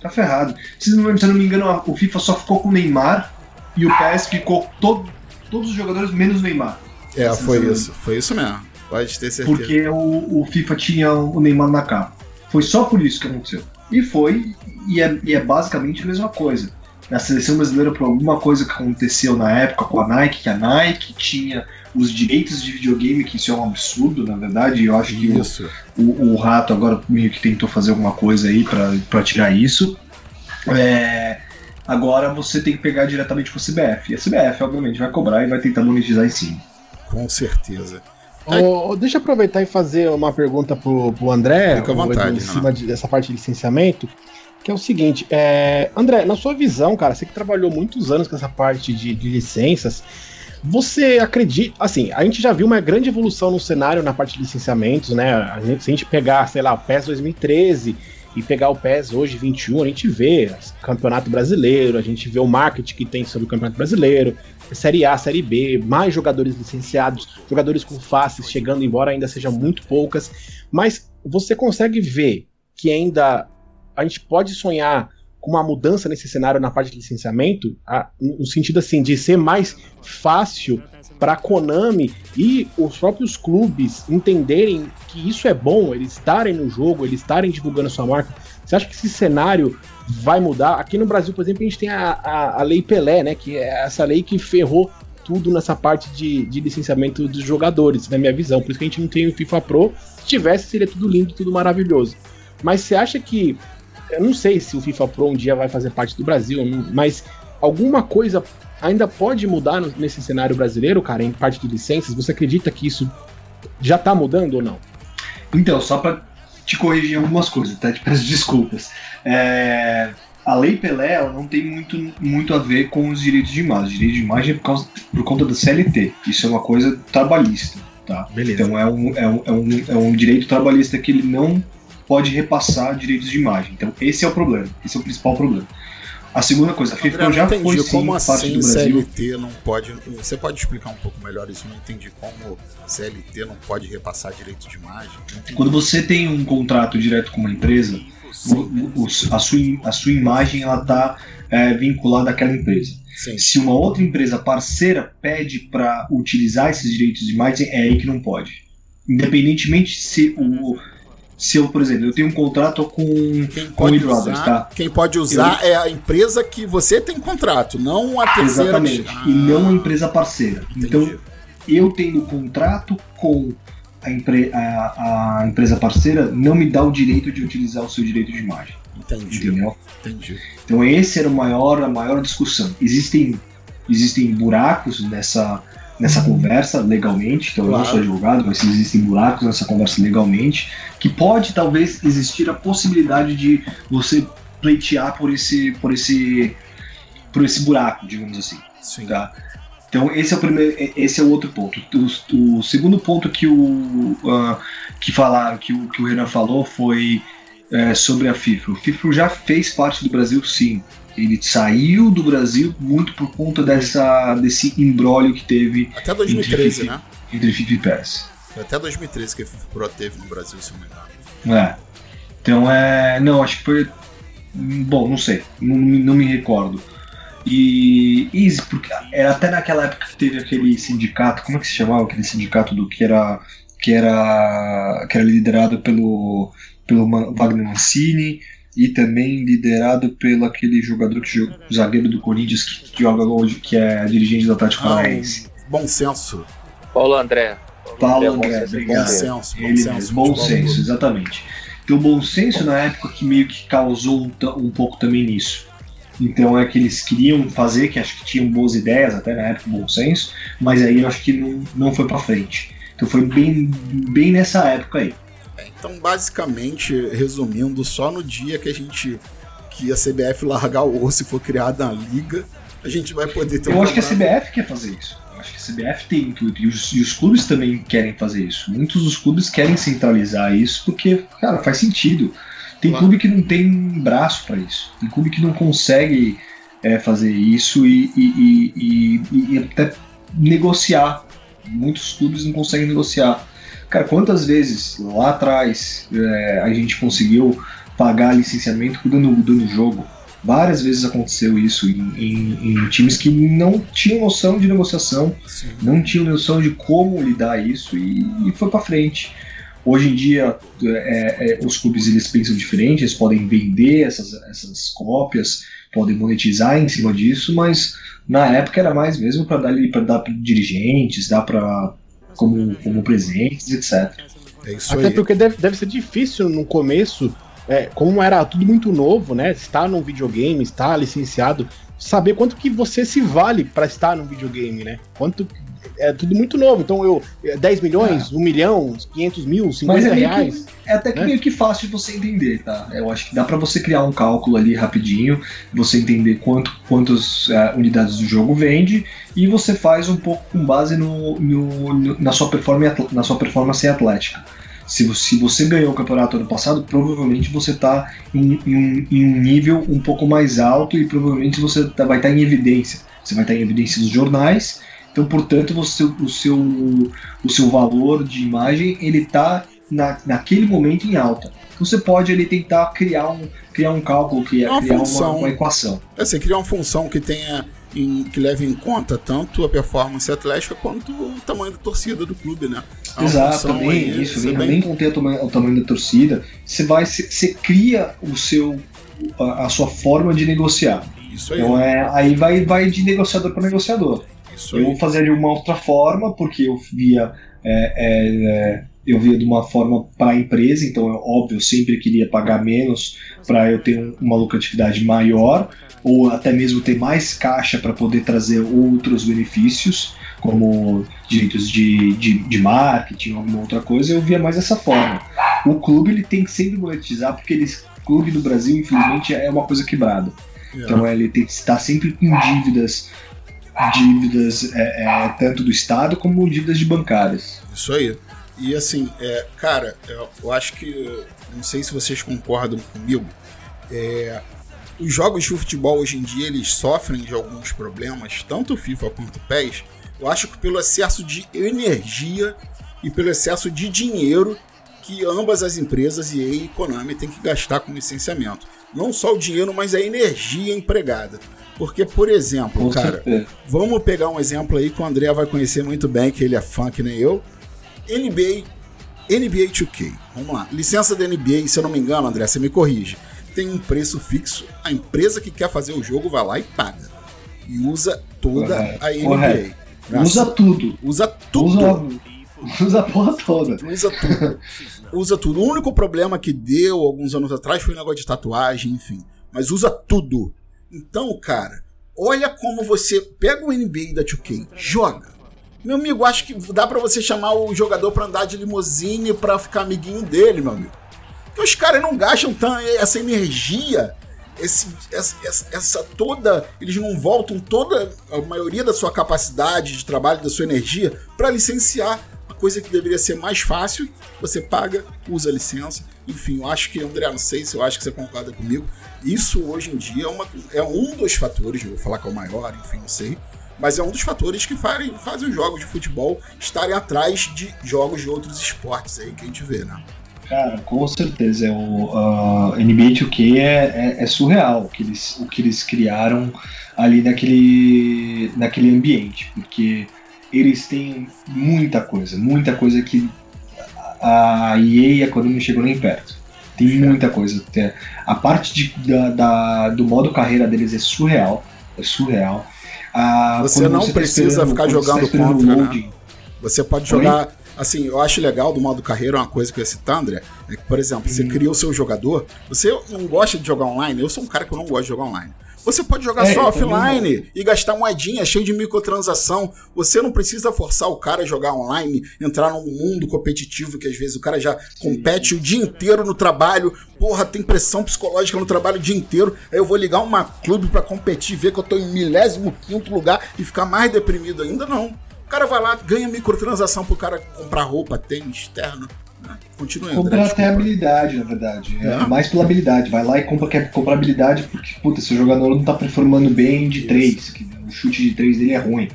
Tá ferrado. Se não, se eu não me engano, o FIFA só ficou com o Neymar e o PES ficou todo, todos os jogadores menos o Neymar. É, foi isso. Foi isso mesmo. Pode ter certeza. Porque o, o FIFA tinha o Neymar na capa. Foi só por isso que aconteceu. E foi, e é, e é basicamente a mesma coisa. Na seleção brasileira, por alguma coisa que aconteceu na época com a Nike, que a Nike tinha os direitos de videogame, que isso é um absurdo, na verdade, e eu acho que o, Isso. o, o Rato agora meio que tentou fazer alguma coisa aí pra- pra tirar isso. É, agora você tem que pegar diretamente com a CBF. E a CBF, obviamente, vai cobrar e vai tentar monetizar em cima. Com certeza. Ô, deixa eu aproveitar e fazer uma pergunta pro, pro André, Fica à o vontade, em cima de- dessa parte de licenciamento, que é o seguinte, é, André, na sua visão, cara, você que trabalhou muitos anos com essa parte de, de licenças, você acredita, assim, a gente já viu uma grande evolução no cenário na parte de licenciamentos, né? A gente, se a gente pegar, sei lá, o PES 2013 e pegar o PES hoje 21, a gente vê campeonato brasileiro, a gente vê o marketing que tem sobre o campeonato brasileiro, Série A, Série B, mais jogadores licenciados, jogadores com faces chegando, embora ainda sejam muito poucas. Mas você consegue ver que ainda a gente pode sonhar com uma mudança nesse cenário na parte de licenciamento, a- no sentido assim de ser mais fácil para Konami e os próprios clubes entenderem que isso é bom, eles estarem no jogo, eles estarem divulgando sua marca. Você acha que esse cenário vai mudar? Aqui no Brasil, por exemplo, a gente tem a, a, a Lei Pelé, né? Que é essa lei que ferrou tudo nessa parte de, de licenciamento dos jogadores, na minha visão. Por isso que a gente não tem o FIFA Pro. Se tivesse, seria tudo lindo, tudo maravilhoso. Mas você acha que. Eu não sei se o FIFA Pro um dia vai fazer parte do Brasil, mas alguma coisa ainda pode mudar nesse cenário brasileiro, cara, em parte de licenças? Você acredita que isso já tá mudando ou não? Então, só pra te corrigir algumas coisas, tá? Te peço desculpas. É, A Lei Pelé ela não tem muito, muito a ver com os direitos de imagem. Os direitos de imagem é por, causa, por conta da CLT. Isso é uma coisa trabalhista, tá? Beleza. Então é um, é, um, é, um, é um direito trabalhista que ele não pode repassar direitos de imagem. Então esse é o problema. Esse é o principal problema. A segunda coisa, a não já entendi foi sim como parte assim do Brasil. CLT não pode. Você pode explicar um pouco melhor isso? Eu não entendi como CLT não pode repassar direito de imagem. Quando você tem um contrato direto com uma empresa, o- o- a, sua, a sua imagem ela está vinculada àquela empresa. Sim. Se uma outra empresa parceira pede para utilizar esses direitos de imagem, é aí que não pode. Independentemente se o. Se eu, por exemplo, eu tenho um contrato com, Quem com o Brothers, tá? quem pode usar é a empresa que você tem contrato, não a terceira. Exatamente. Ah, E não a empresa parceira. entendi. Então, eu tendo contrato com a, empre- a- a empresa parceira, não me dá o direito de utilizar o seu direito de imagem. entendi, Entendeu? entendi. Então esse era o maior, a maior discussão. Existem, existem buracos nessa, nessa conversa legalmente, então eu não Claro. sou advogado, mas existem buracos nessa conversa legalmente, que pode talvez existir a possibilidade de você pleitear por esse, por esse, por esse buraco, digamos assim. Sim. Tá? Então esse é o primeiro, esse é o outro ponto. O, o segundo ponto que o uh, que falaram, que o que o Renan falou foi é, sobre a FIFA. O FIFA já fez parte do Brasil, sim. Ele saiu do Brasil muito por conta dessa desse embrólio que teve. Até 2013, entre né? Entre FIFA e PES. Foi até 2013 que a FIFA Pro teve no Brasil, se não me engano. É. Então é. Não, acho que foi. Bom, não sei. Não, não me recordo. E, e porque era até naquela época que teve aquele sindicato, como é que se chamava aquele sindicato do que era que era que era liderado pelo pelo Wagner Mancini e também liderado pelo aquele jogador que joga, zagueiro do Corinthians que joga hoje, que é dirigente do Atlético ah, Paranaense. Bom senso. Paulo André. Paulo André, obrigado. Bom senso, bom Ele, senso. Bom senso, exatamente. Tem o bom senso na época que meio que causou um, um pouco também nisso. Então é que eles queriam fazer, que acho que tinham boas ideias até na época, bom senso, mas aí eu acho que não, não foi para frente. Então foi bem, bem nessa época aí. Então, basicamente, resumindo, só no dia que a gente que a CBF largar o osso e for criada a liga, a gente vai poder ter Eu um acho que a CBF quer fazer isso. Eu acho que a CBF tem intuito. E os, e os clubes também querem fazer isso. Muitos dos clubes querem centralizar isso porque, cara, faz sentido. Tem claro. clube que não tem braço para isso. Tem clube que não consegue é, fazer isso e, e, e, até negociar. Muitos clubes não conseguem negociar. Cara, quantas vezes lá atrás é, a gente conseguiu pagar licenciamento dando, dando jogo? Várias vezes aconteceu isso em, em, em times que não tinham noção de negociação, Sim. não tinham noção de como lidar isso e, foi para frente. Hoje em dia, é, é, os clubes eles pensam diferente, eles podem vender essas, essas cópias, podem monetizar em cima disso, mas na época era mais mesmo para dar para dar para dirigentes, dar para como, como presentes, etc. É Até aí. porque deve, deve ser difícil no começo, é, como era tudo muito novo, né? Estar num videogame, estar licenciado, saber quanto que você se vale para estar num videogame, né? Quanto é tudo muito novo. Então, eu 10 milhões, é. 1 milhão, 500 mil, 50 é reais. Que, é até que né? meio que fácil de você entender, tá? Eu acho que dá para você criar um cálculo ali rapidinho, você entender quanto, quantas uh, unidades do jogo vende e você faz um pouco com base no, no, no na, sua performance, na sua performance atlética. Se você, se você ganhou o campeonato ano passado, provavelmente você está em, em, um, em, um, nível um pouco mais alto e provavelmente você tá, vai estar tá em evidência. Você vai estar tá em evidência nos jornais então, portanto, você, o, seu, o seu valor de imagem ele está na, naquele momento em alta. Então, você pode ele tentar criar um, criar um cálculo, criar, uma, criar função, uma, uma equação. É, você criar uma função que tenha em, que leve em conta tanto a performance atlética quanto o tamanho da torcida do clube, né? Exato, também aí, isso, vem, bem... o tamanho, o tamanho da torcida, você vai, você cria o seu, a, a, sua forma de negociar. Isso aí. Então é, aí vai, vai de negociador para negociador. Isso eu fazia de uma outra forma, porque eu via. É, é, eu via de uma forma para a empresa, então é óbvio, eu sempre queria pagar menos para eu ter uma lucratividade maior, ou até mesmo ter mais caixa para poder trazer outros benefícios, como direitos de, de, de marketing, alguma outra coisa, eu via mais dessa forma. O clube ele tem que sempre monetizar, porque ele, clube do Brasil, infelizmente, é uma coisa quebrada. É. Então ele tem que estar sempre com dívidas dívidas é, é, tanto do Estado como dívidas de bancárias. Isso aí. E assim, é, cara, eu, eu, acho que. Não sei se vocês concordam comigo. É, os jogos de futebol hoje em dia eles sofrem de alguns problemas, tanto o FIFA quanto o PES. Eu acho que pelo excesso de energia e pelo excesso de dinheiro que ambas as empresas, EA e Konami, têm que gastar com licenciamento. Não só o dinheiro, mas a energia empregada. Porque, por exemplo, Com cara, certeza. vamos pegar um exemplo aí que o André vai conhecer muito bem, que ele é fã que nem eu. NBA, NBA 2K. Vamos lá. Licença da NBA, se eu não me engano, André, você me corrige. Tem um preço fixo, a empresa que quer fazer o jogo vai lá e paga. E usa toda Correto. a NBA. Correto. Usa tudo. Usa tudo. Usa, <laughs> usa a porra toda. Usa tudo. usa tudo. O único problema que deu alguns anos atrás foi o negócio de tatuagem, enfim. Mas usa tudo. Então, cara, olha como você pega o NBA da 2K, joga. Meu amigo, acho que dá para você chamar o jogador para andar de limusine para ficar amiguinho dele, meu amigo. Porque os caras não gastam tão essa energia esse, essa, essa, toda. Eles não voltam toda a maioria da sua capacidade de trabalho, da sua energia, para licenciar. Coisa que deveria ser mais fácil, você paga, usa a licença. Enfim, eu acho que, André, não sei se eu acho que você concorda comigo. Isso hoje em dia é, uma, é um dos fatores, vou falar que é o maior, enfim, não sei. Mas é um dos fatores que fazem, fazem os jogos de futebol estarem atrás de jogos de outros esportes aí que a gente vê, né? Cara, com certeza. É o uh, NBA 2K é, é, é, surreal o que, eles, o que eles criaram ali naquele, naquele ambiente, porque eles têm muita coisa, muita coisa que a EA e a Konami não chegou nem perto. Tem muita coisa. A parte de, da, da, do modo carreira deles é surreal. É surreal. Ah, você não você tá precisa tá ficar jogando tá contra, né? Você pode jogar. Oi? Assim, eu acho legal do modo carreira, uma coisa que eu ia citar, André, é que, por exemplo, você uhum. cria o seu jogador, você não gosta de jogar online, eu sou um cara que eu não gosto de jogar online. Você pode jogar é, só offline e gastar moedinha cheio de microtransação. Você não precisa forçar o cara a jogar online, entrar num mundo competitivo que às vezes o cara já compete o dia inteiro no trabalho. Porra, tem pressão psicológica no trabalho o dia inteiro. Aí eu vou ligar uma clube para competir, ver que eu tô em milésimo quinto lugar e ficar mais deprimido ainda. Não. O cara vai lá, ganha microtransação pro cara comprar roupa, tênis, terno. Continua. Comprar até habilidade, na verdade. É. é. mais pela habilidade. Vai lá e compra, quer comprar habilidade porque, puta, seu jogador não tá performando bem de três. O chute de três dele é ruim.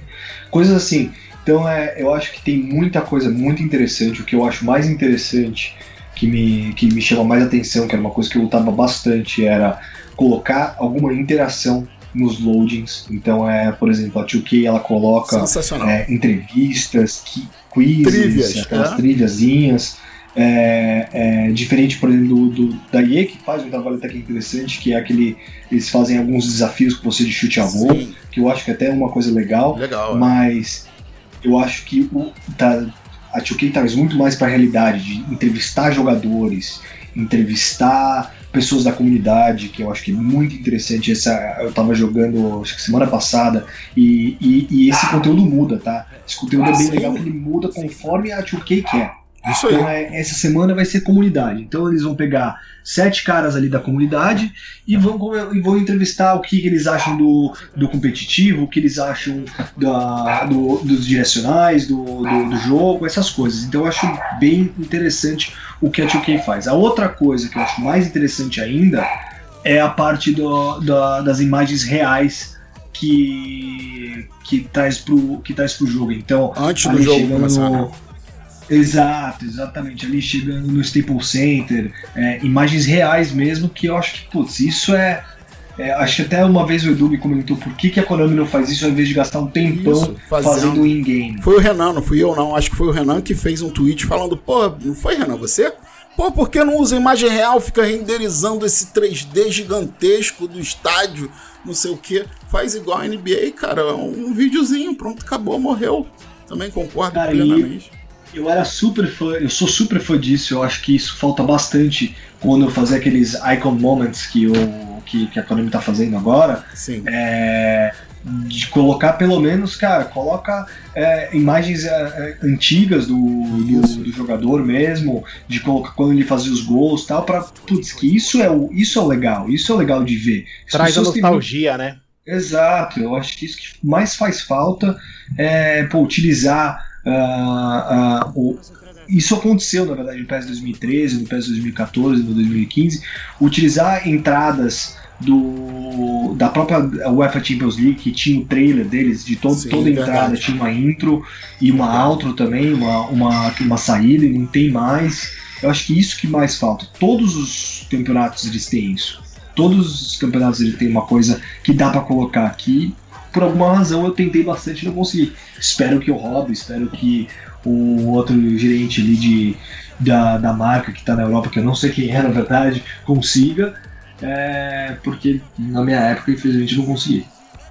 Coisas assim. Então é, eu acho que tem muita coisa muito interessante. O que eu acho mais interessante, que me, que me chama mais atenção, que era uma coisa que eu lutava bastante, era colocar alguma interação nos loadings. Então, é, por exemplo, a 2K ela coloca é, entrevistas, quizzes, trivias, aquelas é? triviazinhas. É, é, diferente, por exemplo, do, do, da EA, que faz um trabalho até que interessante, que é aquele. Eles fazem alguns desafios com você de chute a gol, que eu acho que até é uma coisa legal. legal é. mas eu acho que o, tá, a 2K traz muito mais para a realidade de entrevistar jogadores, entrevistar pessoas da comunidade, que eu acho que é muito interessante. Essa, eu estava jogando, acho que semana passada, e, e, e esse conteúdo muda, tá? Esse conteúdo ah, é bem sim. legal, que ele muda conforme a 2K quer. Isso aí. Então, é, essa semana vai ser comunidade. Então eles vão pegar sete caras ali da comunidade e vão, e vão entrevistar o que, que eles acham do, do competitivo, o que eles acham da, do, dos direcionais, do, do, do, jogo, essas coisas. Então eu acho bem interessante o que a 2K faz. A outra coisa que eu acho mais interessante ainda é a parte do, da, das imagens reais que, que, traz pro, que traz pro jogo. Então, antes do jogo começar, no, né? Exato, exatamente. Ali chegando no Staples Center, é, imagens reais mesmo, que eu acho que, putz, isso é, é. acho que até uma vez o Edu me comentou por que, que a Konami não faz isso ao invés de gastar um tempão isso, fazendo, fazendo in-game. Foi o Renan, não fui eu não. Acho que foi o Renan que fez um tweet falando, pô, não foi Renan, você? Pô, por que não usa imagem real, fica renderizando esse 3D gigantesco do estádio, não sei o que? Faz igual a NBA, cara, um videozinho, pronto, acabou, morreu. Também concordo cara, plenamente. E eu era super fã, eu sou super fã disso, eu acho que isso falta bastante quando eu fazer aqueles icon moments que, eu, que, que a Konami tá fazendo agora. Sim. É, de colocar pelo menos, cara, coloca é, imagens é, é antigas do, do, do, jogador mesmo, de colocar quando ele fazia os gols e tal, pra. Putz, que isso é, o, isso é o legal, isso é o legal de ver. As Traz a nostalgia, têm... né? Exato, eu acho que isso que mais faz falta é pô, utilizar Uh, uh, o, isso aconteceu, na verdade, no PES 2013, no PES 2014, no 2015, utilizar entradas do da própria UEFA Champions League, que tinha o trailer deles, de todo, Sim, toda entrada verdade. tinha uma intro e uma outro também, uma, uma, uma saída, e não tem mais. Eu acho que isso que mais falta. Todos os campeonatos eles têm isso. Todos os campeonatos eles têm uma coisa que dá para colocar aqui por alguma razão eu tentei bastante e não consegui. Espero que o Rob, espero que o outro gerente ali de, da, da marca que está na Europa, que eu não sei quem é na verdade, consiga, é, porque na minha época, infelizmente, não consegui.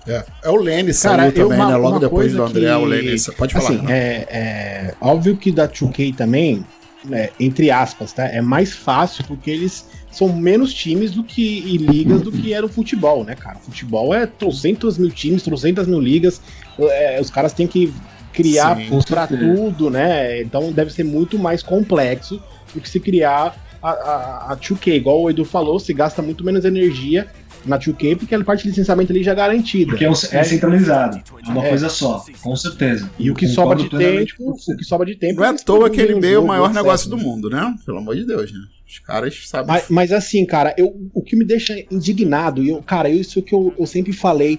É, é o saiu Cara, também, uma, né? Logo depois do André, que, o Lenny. Pode falar. Assim, é, é, óbvio que da 2K também, né, entre aspas, tá? É mais fácil porque eles são menos times do que e ligas do que era o futebol, né, cara? Futebol é trocentos mil times, trocentas mil ligas. É, os caras têm que criar para tudo, né? Então deve ser muito mais complexo do que se criar a, a, a 2K. Igual o Edu falou, se gasta muito menos energia na 2K, porque a parte de licenciamento ali já é garantida. Porque é, um, é centralizado, é uma é. coisa só, com certeza. E o que sobra de tempo, o que sobra de tempo. Não é à toa que ele é o maior negócio do mundo, né? Pelo amor de Deus, né? Os caras sabem. Mas, mas, assim, cara, eu, o que me deixa indignado, e eu, cara, isso que eu, eu sempre falei,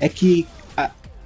é que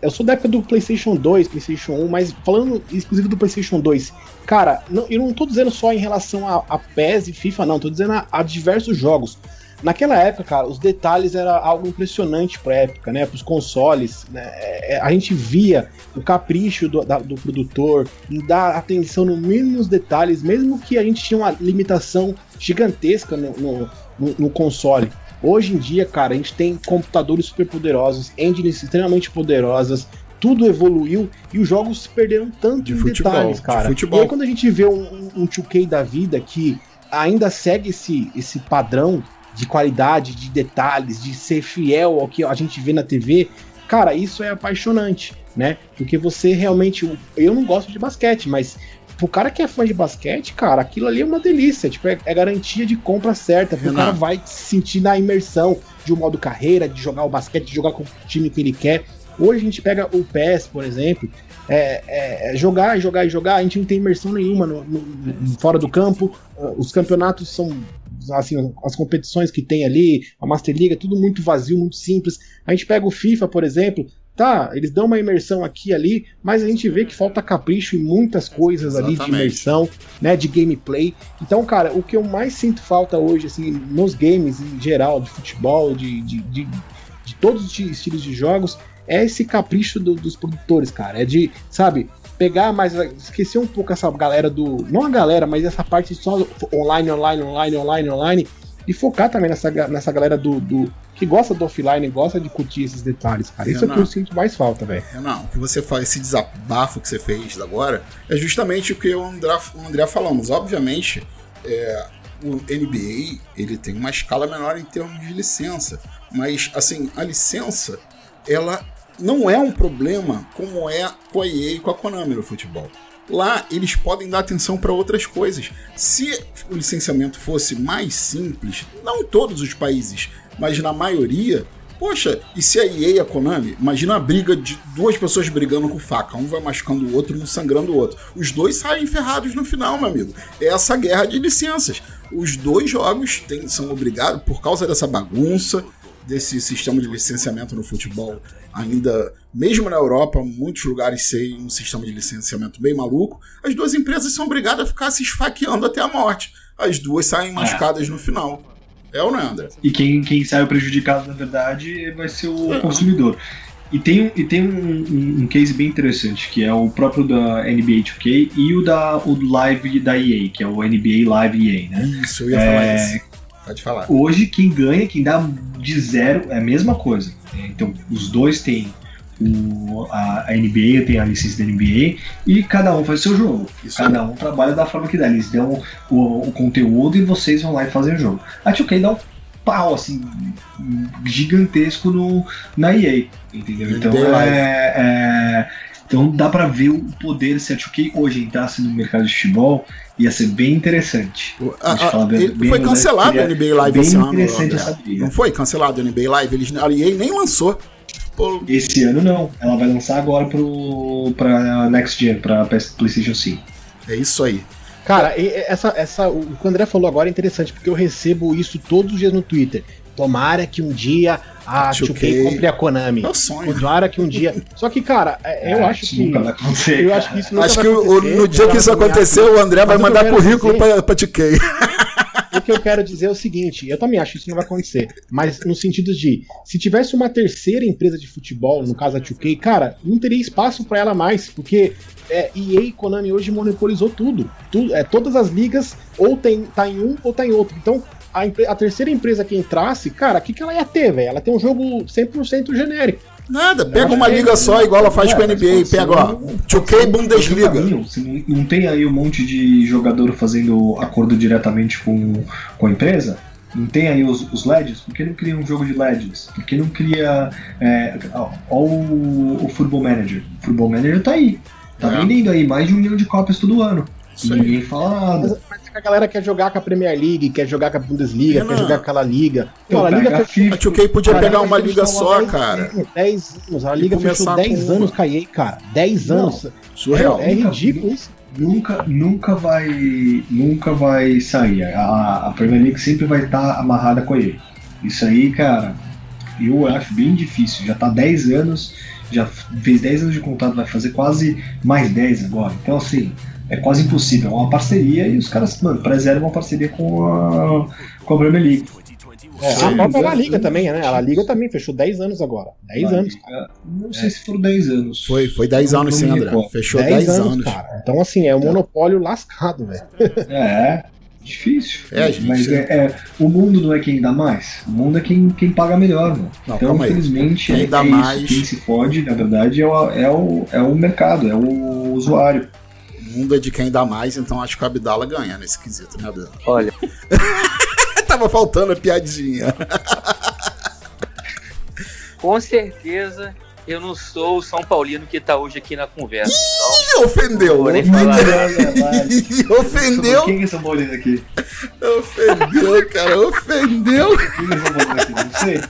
eu sou da época do PlayStation 2, PlayStation 1, mas falando exclusivo do PlayStation 2, cara, não, eu não tô dizendo só em relação a, a PES e FIFA, não, tô dizendo a, a diversos jogos. Naquela época, cara, os detalhes era algo impressionante pra época, né? Pros consoles. Né? É, a gente via o capricho do, da, do produtor em dar atenção no mínimos detalhes, mesmo que a gente tinha uma limitação gigantesca no, no, no, no console. Hoje em dia, cara, a gente tem computadores super poderosos, engines extremamente poderosas, tudo evoluiu e os jogos se perderam tanto de em futebol, detalhes, cara. De futebol. E aí quando a gente vê um, um 2K da vida que ainda segue esse, esse padrão de qualidade, de detalhes, de ser fiel ao que a gente vê na TV, cara, isso é apaixonante, né? Porque você realmente. Eu não gosto de basquete, mas pro cara que é fã de basquete, cara, aquilo ali é uma delícia. Tipo, é, é garantia de compra certa. Porque o cara vai se sentir na imersão de um modo carreira, de jogar o basquete, de jogar com o time que ele quer. Hoje a gente pega o PES, por exemplo, é, é, é jogar, jogar e jogar, a gente não tem imersão nenhuma no, no, no, fora do campo. Os campeonatos são assim, as competições que tem ali, a Master League, é tudo muito vazio, muito simples. A gente pega o FIFA, por exemplo, Tá, eles dão uma imersão aqui e ali, mas a gente vê que falta capricho em muitas coisas Exatamente. ali de imersão, né, de gameplay. Então, cara, o que eu mais sinto falta hoje, assim, nos games em geral, de futebol, de, de, de, de todos os estilos de jogos, é esse capricho do, dos produtores, cara. É de, sabe, pegar mais. Esquecer um pouco essa galera do. Não a galera, mas essa parte só online, online, online, online, online. E focar também nessa, nessa galera do, do que gosta do offline, gosta de curtir esses detalhes, cara. Isso Renan, é o que eu sinto mais falta, velho. Não, o que você faz, esse desabafo que você fez agora, é justamente o que o André, o André falamos. Obviamente, é, o NBA ele tem uma escala menor em termos de licença, mas assim, a licença ela não é um problema como é com a EA e com a Konami no futebol. Lá eles podem dar atenção para outras coisas. Se o licenciamento fosse mais simples, não em todos os países, mas na maioria, poxa, e se a EA e a Konami, imagina a briga de duas pessoas brigando com faca, um vai machucando o outro, um sangrando o outro. Os dois saem ferrados no final, meu amigo. É essa guerra de licenças. Os dois jogos são obrigados, por causa dessa bagunça, desse sistema de licenciamento no futebol ainda, mesmo na Europa, muitos lugares têm um sistema de licenciamento bem maluco, as duas empresas são obrigadas a ficar se esfaqueando até a morte. As duas saem machucadas é. no final. É ou não é, André? E quem, quem sai prejudicado, na verdade, vai ser o é. consumidor. E tem, e tem um, um, um, case bem interessante, que é o próprio da NBA 2K e o da o Live da EA, que é o NBA Live EA, né? Isso, eu ia falar é, isso. Pode falar. Hoje, quem ganha, quem dá de zero, é a mesma coisa. Então, os dois têm o, a, a, NBA, tem a licença da NBA, e cada um faz o seu jogo. Isso cada é. um trabalha da forma que dá. Eles dão o, o, conteúdo e vocês vão lá e fazem o jogo. A 2K dá um pau, assim, gigantesco no, na EA, entendeu? Então, é, é, então dá pra ver o poder se a 2K hoje entrasse no mercado de futebol ia ser bem interessante. A, a, bem, bem foi cancelado o NBA Live esse ano. Não foi cancelado o NBA Live, eles, a EA nem lançou. Pô. Esse ano não, ela vai lançar agora pro, pra Next Gen, pra PlayStation 5. É isso aí. Cara, essa, essa, o que o André falou agora é interessante, porque eu recebo isso todos os dias no Twitter. Tomara que um dia a 2K compre a Konami. Meu sonho. Tomara que um dia. Só que, cara, é, eu é, acho que. Eu acho que isso não Acho que o, no dia que isso aconteceu, o André vai mandar currículo dizer... pra, pra 2K. <laughs> O que eu quero dizer é o seguinte, eu também acho que isso não vai acontecer, mas no sentido de, se tivesse uma terceira empresa de futebol, no caso a 2K, cara, não teria espaço para ela mais, porque é, EA e Konami hoje monopolizou tudo, tudo é, todas as ligas ou tem, tá em um ou tá em outro, então a, a terceira empresa que entrasse, cara, o que, que ela ia ter, velho? Ela tem um jogo 100% genérico. Nada, pega uma liga só, igual ela faz é, com a NBA. Pega, ó, 2K Bundesliga. Não tem aí um monte de jogador fazendo acordo diretamente com, com a empresa? Não tem aí os, os LEDs? Por que não cria um jogo de LEDs? Por que não cria. É, ó, o, o Football Manager. O Football Manager tá aí. Tá é. vendendo aí mais de um milhão de cópias todo ano. Isso ninguém aí. fala nada. Mas, mas, a galera quer jogar com a Premier League, quer jogar com a Bundesliga, quer jogar com aquela liga. Pô, a liga fechou. A 2K podia pegar uma liga só, cara. 10 anos. A liga fechou 10 anos com a EA, cara. 10 anos. Surreal. É, é ridículo isso. Nunca, nunca vai. Nunca vai sair. A, a Premier League sempre vai estar amarrada com a EA. Isso aí, cara, eu acho bem difícil. Já tá 10 anos, já fez 10 anos de contrato, vai fazer quase mais 10 agora. Então, assim, é quase impossível. É uma parceria e os caras, mano, preservam uma parceria com a, com a Premier League. É, a própria La Liga também, né? A La Liga também fechou 10 anos agora. 10 anos. Cara. Não sei é. se foram 10 anos. Foi, foi 10 anos sim, André. Fechou 10, 10 anos. anos. Cara. Então, assim, é um monopólio lascado, velho. É. Difícil. É, gente. Mas é, é, o mundo não é quem dá mais. O mundo é quem, quem paga melhor, né? Não, então, infelizmente, quem é, dá é mais... quem se fode, na verdade, é o, é, o, é o mercado, é o usuário. O mundo é de quem dá mais, então acho que a Abdala ganha nesse quesito, né, Abdala? Olha. <laughs> Tava faltando a piadinha. Com certeza eu não sou o São Paulino que tá hoje aqui na conversa. Ih, então, ofendeu! Ofendeu! <laughs> ofendeu! Quem é São Paulino aqui? Ofendeu, cara, ofendeu! Quem é São Paulino aqui? Não sei.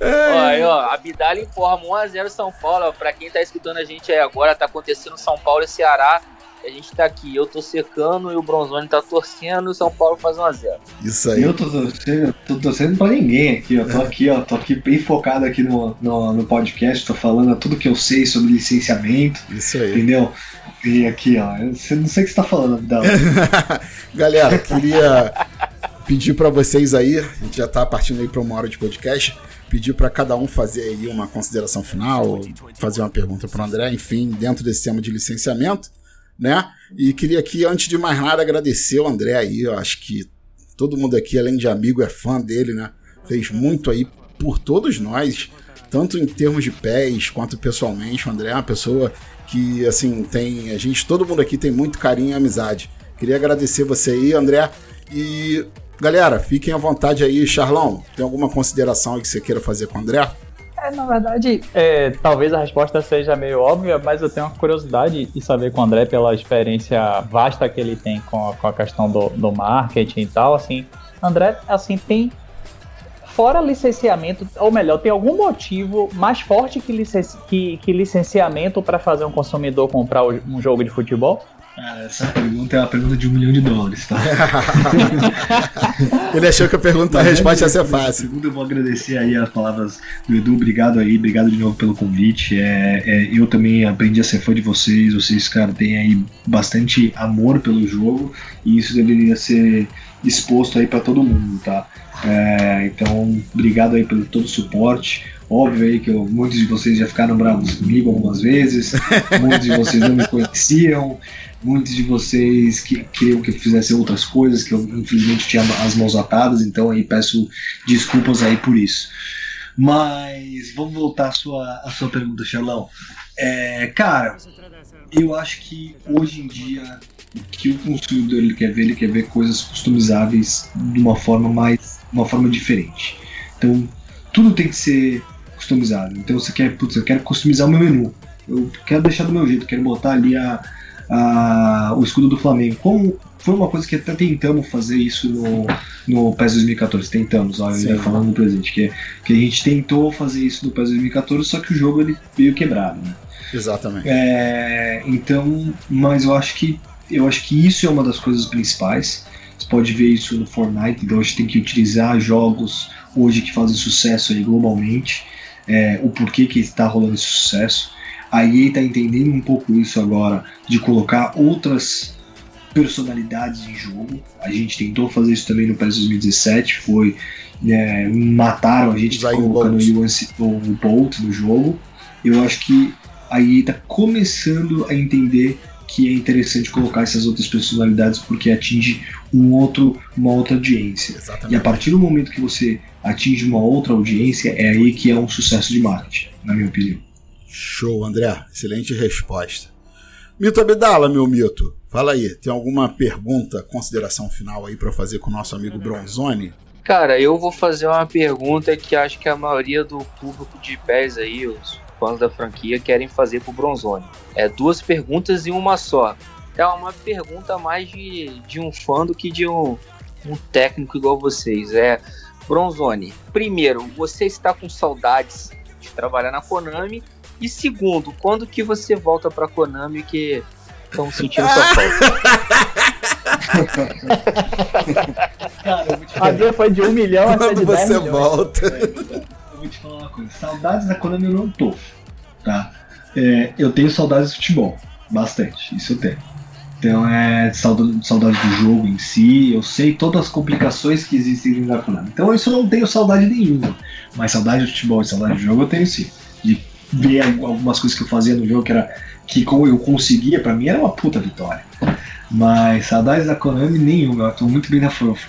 Ó, ó, a informa 1x0 São Paulo. Pra quem tá escutando a gente aí agora, tá acontecendo São Paulo e Ceará. A gente tá aqui, eu tô secando e o Bronzoni tá torcendo e o São Paulo faz 1x0. Isso aí. Eu tô torcendo, tô torcendo pra ninguém aqui, eu tô aqui, ó, tô aqui bem focado aqui no, no, no, podcast, tô falando tudo que eu sei sobre licenciamento. Isso aí. Entendeu? E aqui, ó, eu não sei o que você tá falando, Vidal. <laughs> Galera, queria pedir para vocês aí, a gente já tá partindo aí pra uma hora de podcast, pedir para cada um fazer aí uma consideração final, fazer uma pergunta pro André, enfim, dentro desse tema de licenciamento né? E queria aqui, antes de mais nada, agradecer o André aí. Eu acho que todo mundo aqui, além de amigo, é fã dele, né? Fez muito aí por todos nós, tanto em termos de pés quanto pessoalmente. O André é uma pessoa que, assim, tem. A gente, todo mundo aqui tem muito carinho e amizade. Queria agradecer você aí, André. E, galera, fiquem à vontade aí. Charlão, tem alguma consideração aí que você queira fazer com o André? É, na verdade, é, talvez a resposta seja meio óbvia, mas eu tenho uma curiosidade de saber com o André, pela experiência vasta que ele tem com a, com a questão do, do marketing e tal, assim, André, assim, tem fora licenciamento, ou melhor, tem algum motivo mais forte que, licenci que, que licenciamento para fazer um consumidor comprar um jogo de futebol? Cara, essa pergunta é uma pergunta de um milhão de dólares, tá? <laughs> Ele achou que a pergunta, a resposta ia ser fácil. Segundo, eu vou agradecer aí as palavras do Edu, obrigado aí, obrigado de novo pelo convite. É, é, eu também aprendi a ser fã de vocês, vocês, cara, têm aí bastante amor pelo jogo e isso deveria ser exposto aí para todo mundo, tá? É, então, obrigado aí pelo todo o suporte. Óbvio aí que eu, muitos de vocês já ficaram bravos comigo algumas vezes, <laughs> muitos de vocês não me conheciam, muitos de vocês que queriam que eu fizesse outras coisas, que eu infelizmente tinha as mãos atadas, então aí peço desculpas aí por isso. Mas vamos voltar à sua, à sua pergunta, Charlão. É, cara, eu acho que hoje em dia o que o consumidor ele quer ver, ele quer ver coisas customizáveis de uma forma mais, uma forma diferente. Então tudo tem que ser customizado. Então você quer, putz, eu quero customizar o meu menu. Eu quero deixar do meu jeito, quero botar ali a, a, o escudo do Flamengo. Como foi uma coisa que até tentamos fazer isso no, no PES 2014. Tentamos, ó, ainda falando no presente, que, que a gente tentou fazer isso no PES 2014, só que o jogo ele veio quebrado, né? Exatamente. É, então, mas eu acho que eu acho que isso é uma das coisas principais. Você pode ver isso no Fortnite, então a gente tem que utilizar jogos hoje que fazem sucesso aí globalmente, é, o porquê que está rolando esse sucesso. A EA está entendendo um pouco isso agora, de colocar outras personalidades em jogo. A gente tentou fazer isso também no PES 2017, foi é, mataram a gente colocando o, o Bolt no jogo. Eu acho que a EA está começando a entender que é interessante colocar essas outras personalidades porque atinge um outro, uma outra audiência. Exatamente. E a partir do momento que você atinge uma outra audiência, é aí que é um sucesso de marketing, na minha opinião. Show, André. Excelente resposta. Mito Abdala, meu mito. Fala aí, tem alguma pergunta, consideração final aí para fazer com o nosso amigo Bronzone? Cara, eu vou fazer uma pergunta que acho que a maioria do público de pés aí, os fãs da franquia, querem fazer pro Bronzone. É duas perguntas em uma só. é uma pergunta mais de, de um fã do que de um, um técnico igual vocês. É, Bronzone, primeiro, você está com saudades de trabalhar na Konami? E segundo, quando que você volta pra Konami que estão sentindo sua <laughs> falta? Cara, a minha foi de um milhão até de você volta. É, eu vou te falar uma coisa. Saudades da Konami eu não tô, tá? É, eu tenho saudades do futebol, bastante, isso eu tenho. Então é saudade, saudade do jogo em si, eu sei todas as complicações que existem dentro da Konami. Então isso eu não tenho saudade nenhuma. Mas saudade do futebol e saudade do jogo eu tenho sim. De ver algumas coisas que eu fazia no jogo que era que como eu conseguia, para mim era uma puta vitória. Mas saudades da Konami nenhuma. Eu tô muito bem na,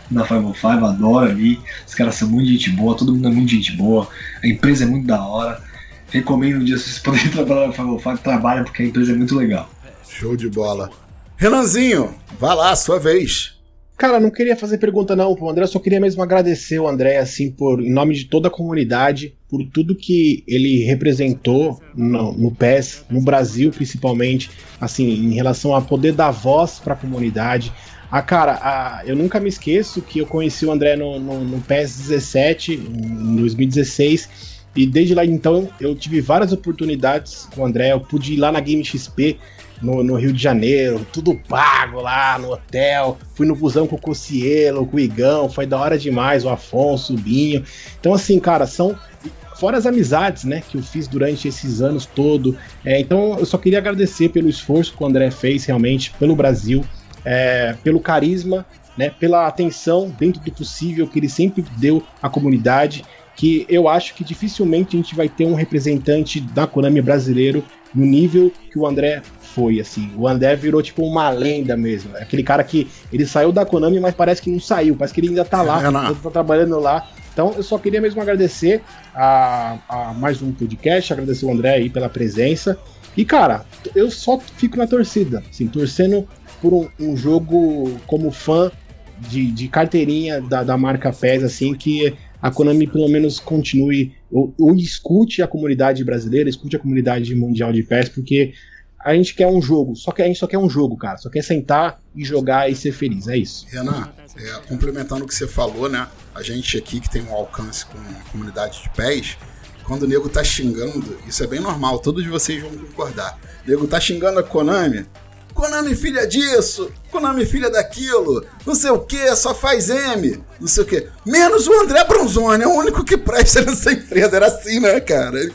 na 505, adoro ali. Os caras são muito gente boa, todo mundo é muito gente boa. A empresa é muito da hora. Recomendo um dia se vocês <laughs> poderem trabalhar na 505, trabalha porque a empresa é muito legal. Show de bola. Renanzinho, vá lá, sua vez. Cara, não queria fazer pergunta não pro André, só queria mesmo agradecer o André, assim, por, em nome de toda a comunidade, por tudo que ele representou no, no PES, no Brasil principalmente, assim, em relação a poder dar voz para a comunidade. Ah, cara, ah, eu nunca me esqueço que eu conheci o André no, no, no PES 17, em 2016, e desde lá então eu tive várias oportunidades com o André, eu pude ir lá na Game XP, no, no, Rio de Janeiro, tudo pago lá no hotel. Fui no busão com o Cocielo, com o Igão, foi da hora demais, o Afonso, o Binho. Então, assim, cara, são. Fora as amizades, né, que eu fiz durante esses anos todo. É, então, eu só queria agradecer pelo esforço que o André fez realmente pelo Brasil, é, pelo carisma, né, pela atenção dentro do possível que ele sempre deu à comunidade que eu acho que dificilmente a gente vai ter um representante da Konami brasileiro no nível que o André foi, assim. O André virou tipo uma lenda mesmo. Aquele cara que ele saiu da Konami, mas parece que não saiu, parece que ele ainda tá lá, é, tá trabalhando lá. Então eu só queria mesmo agradecer a, a, mais um podcast, agradecer o André aí pela presença. E cara, eu só fico na torcida, assim, torcendo por um, um jogo como fã de, de carteirinha da, da marca PES, assim, que a Konami pelo menos continue ou, ou, escute a comunidade brasileira, escute a comunidade mundial de PES, porque a gente quer um jogo, só que a gente só quer um jogo, cara. Só quer sentar e jogar e ser feliz, é isso. Renan, é, complementando o que você falou, né? A gente aqui que tem um alcance com a comunidade de pés, quando o nego tá xingando, isso é bem normal, todos vocês vão concordar. O nego tá xingando a Konami. Konami filha disso, Konami filha daquilo, não sei o que, só faz M, não sei o que. Menos o André Bronzoni, é o único que presta <laughs> nessa empresa. Era assim, né, cara? <laughs>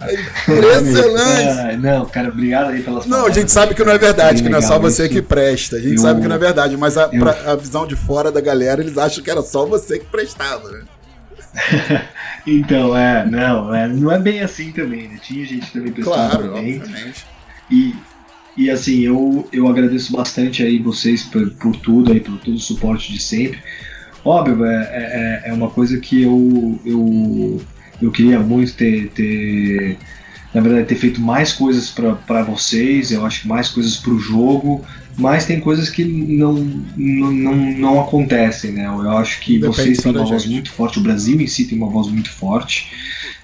É impressionante. Impressionante. não, cara, obrigado aí pelas Não, a gente sabe que não é verdade, que não é só você isso. que presta. A gente eu, sabe que não é verdade, mas a, eu, pra, a visão de fora da galera, eles acham que era só você que prestava, né? <laughs> então, é, não, é, não é bem assim também, né? Tinha gente também prestando claro, também. Obviamente. E, e assim, eu, eu agradeço bastante aí vocês por, por tudo aí, por todo o suporte de sempre. Óbvio, é, é, é uma coisa que eu, eu eu queria muito ter, ter na verdade, ter feito mais coisas para vocês, eu acho que mais coisas para o jogo, mas tem coisas que não, não, não, não acontecem, né? Eu acho que Depende vocês têm uma voz gente. muito forte, o Brasil em si tem uma voz muito forte.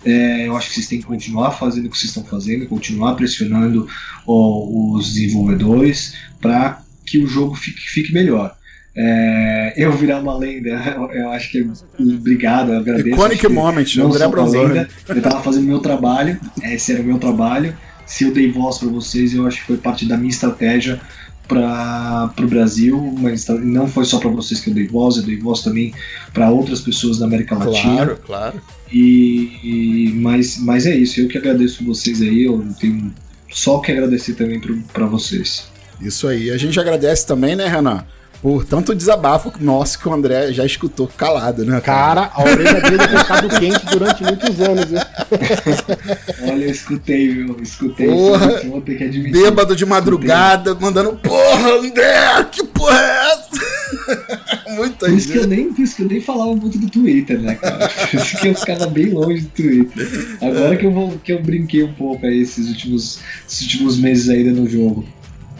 É, eu acho que vocês têm que continuar fazendo o que vocês estão fazendo, continuar pressionando ó, os desenvolvedores para que o jogo fique, fique melhor. É, eu virar uma lenda, eu acho que obrigado, eu agradeço. Iconic moment, André Bronzoni. Eu estava fazendo meu trabalho, esse era o meu trabalho. Se eu dei voz para vocês, eu acho que foi parte da minha estratégia para o Brasil, mas não foi só para vocês que eu dei voz, eu dei voz também para outras pessoas da América Latina. Claro, claro. E, e, mas, mas é isso, eu que agradeço vocês aí, eu tenho só que agradecer também para vocês. Isso aí, a gente agradece também, né, Renan? Por tanto desabafo nosso que o André já escutou calado, né? Cara, cara a orelha dele tem ficado quente durante muitos anos, viu? Olha, eu escutei, viu? Escutei. Porra, vou ter que admitir. Bêbado de madrugada, escutei. mandando, porra, André, que porra é essa? <laughs> Muita por isso, que eu nem, por isso que eu nem falava muito do Twitter, né, cara? <laughs> Por isso que eu ficava bem longe do Twitter. Agora que eu, vou, que eu brinquei um pouco aí esses últimos, esses últimos meses ainda no jogo.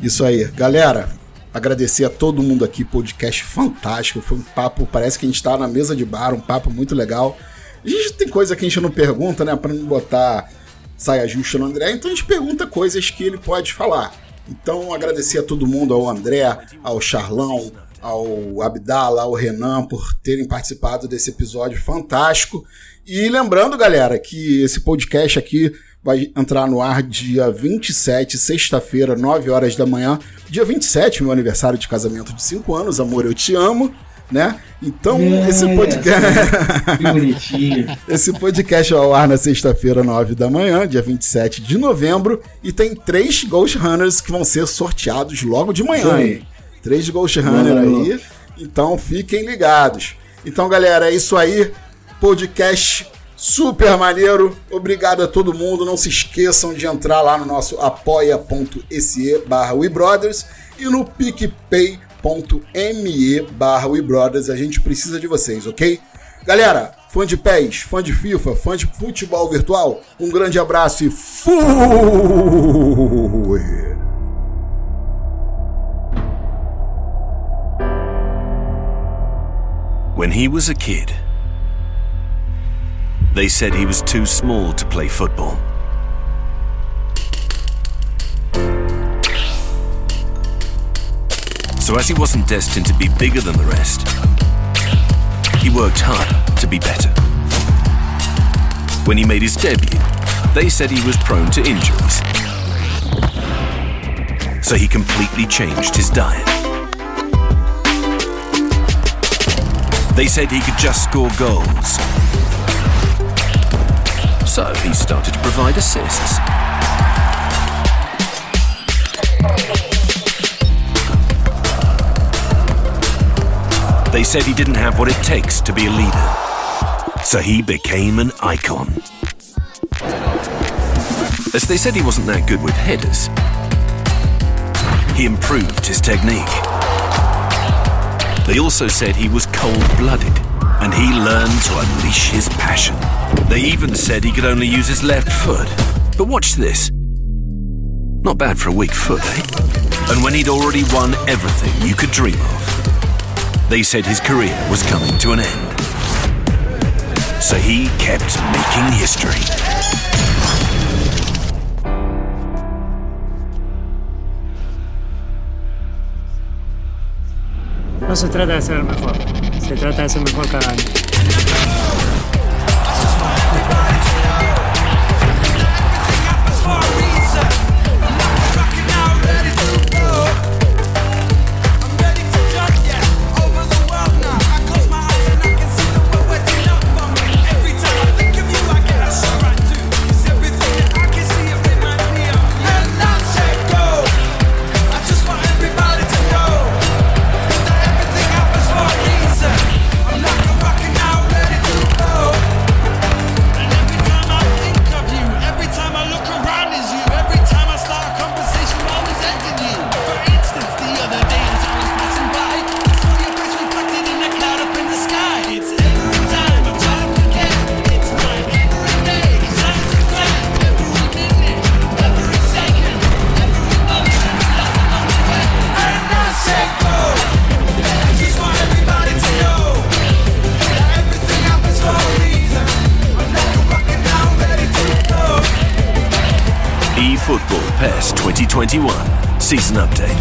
Isso aí. Galera, Agradecer a todo mundo aqui, podcast fantástico. Foi um papo, parece que a gente está na mesa de bar, um papo muito legal. A gente tem coisa que a gente não pergunta, né? Para não botar saia justa no André, então a gente pergunta coisas que ele pode falar. Então, agradecer a todo mundo, ao André, ao Charlão, ao Abdala, ao Renan, por terem participado desse episódio fantástico. E lembrando, galera, que esse podcast aqui vai entrar no ar dia 27, sexta-feira, 9 horas da manhã. Dia 27, meu aniversário de casamento de 5 anos, amor, eu te amo né? Então, é, esse podcast. Que bonitinho. <laughs> esse podcast vai ao ar na sexta-feira, 9 da manhã, dia 27 de novembro. E tem três Ghost Runners que vão ser sorteados logo de manhã, hein? Três Ghost Runners aí. Então, fiquem ligados. Então, galera, é isso aí. Podcast super maneiro. Obrigado a todo mundo. Não se esqueçam de entrar lá no nosso apoia.se barra WeBrothers e no PicPay apoia.me barra WeBrothers. A gente precisa de vocês, ok? Galera, fã de pés, fã de FIFA, fã de futebol virtual, um grande abraço e fui! When he was a kid, they said he was too small to play football. So as he wasn't destined to be bigger than the rest, he worked hard to be better. When he made his debut, they said he was prone to injuries. So he completely changed his diet. They said he could just score goals. So he started to provide assists. They said he didn't have what it takes to be a leader. So he became an icon. As they said he wasn't that good with headers, he improved his technique. They also said he was cold-blooded, and he learned to unleash his passion. They even said he could only use his left foot. But watch this. Not bad for a weak foot, eh? And when he'd already won everything you could dream of, they said his career was coming to an end. So he kept making history. No se trata de ser el mejor, se trata de ser mejor cada año. Season Update.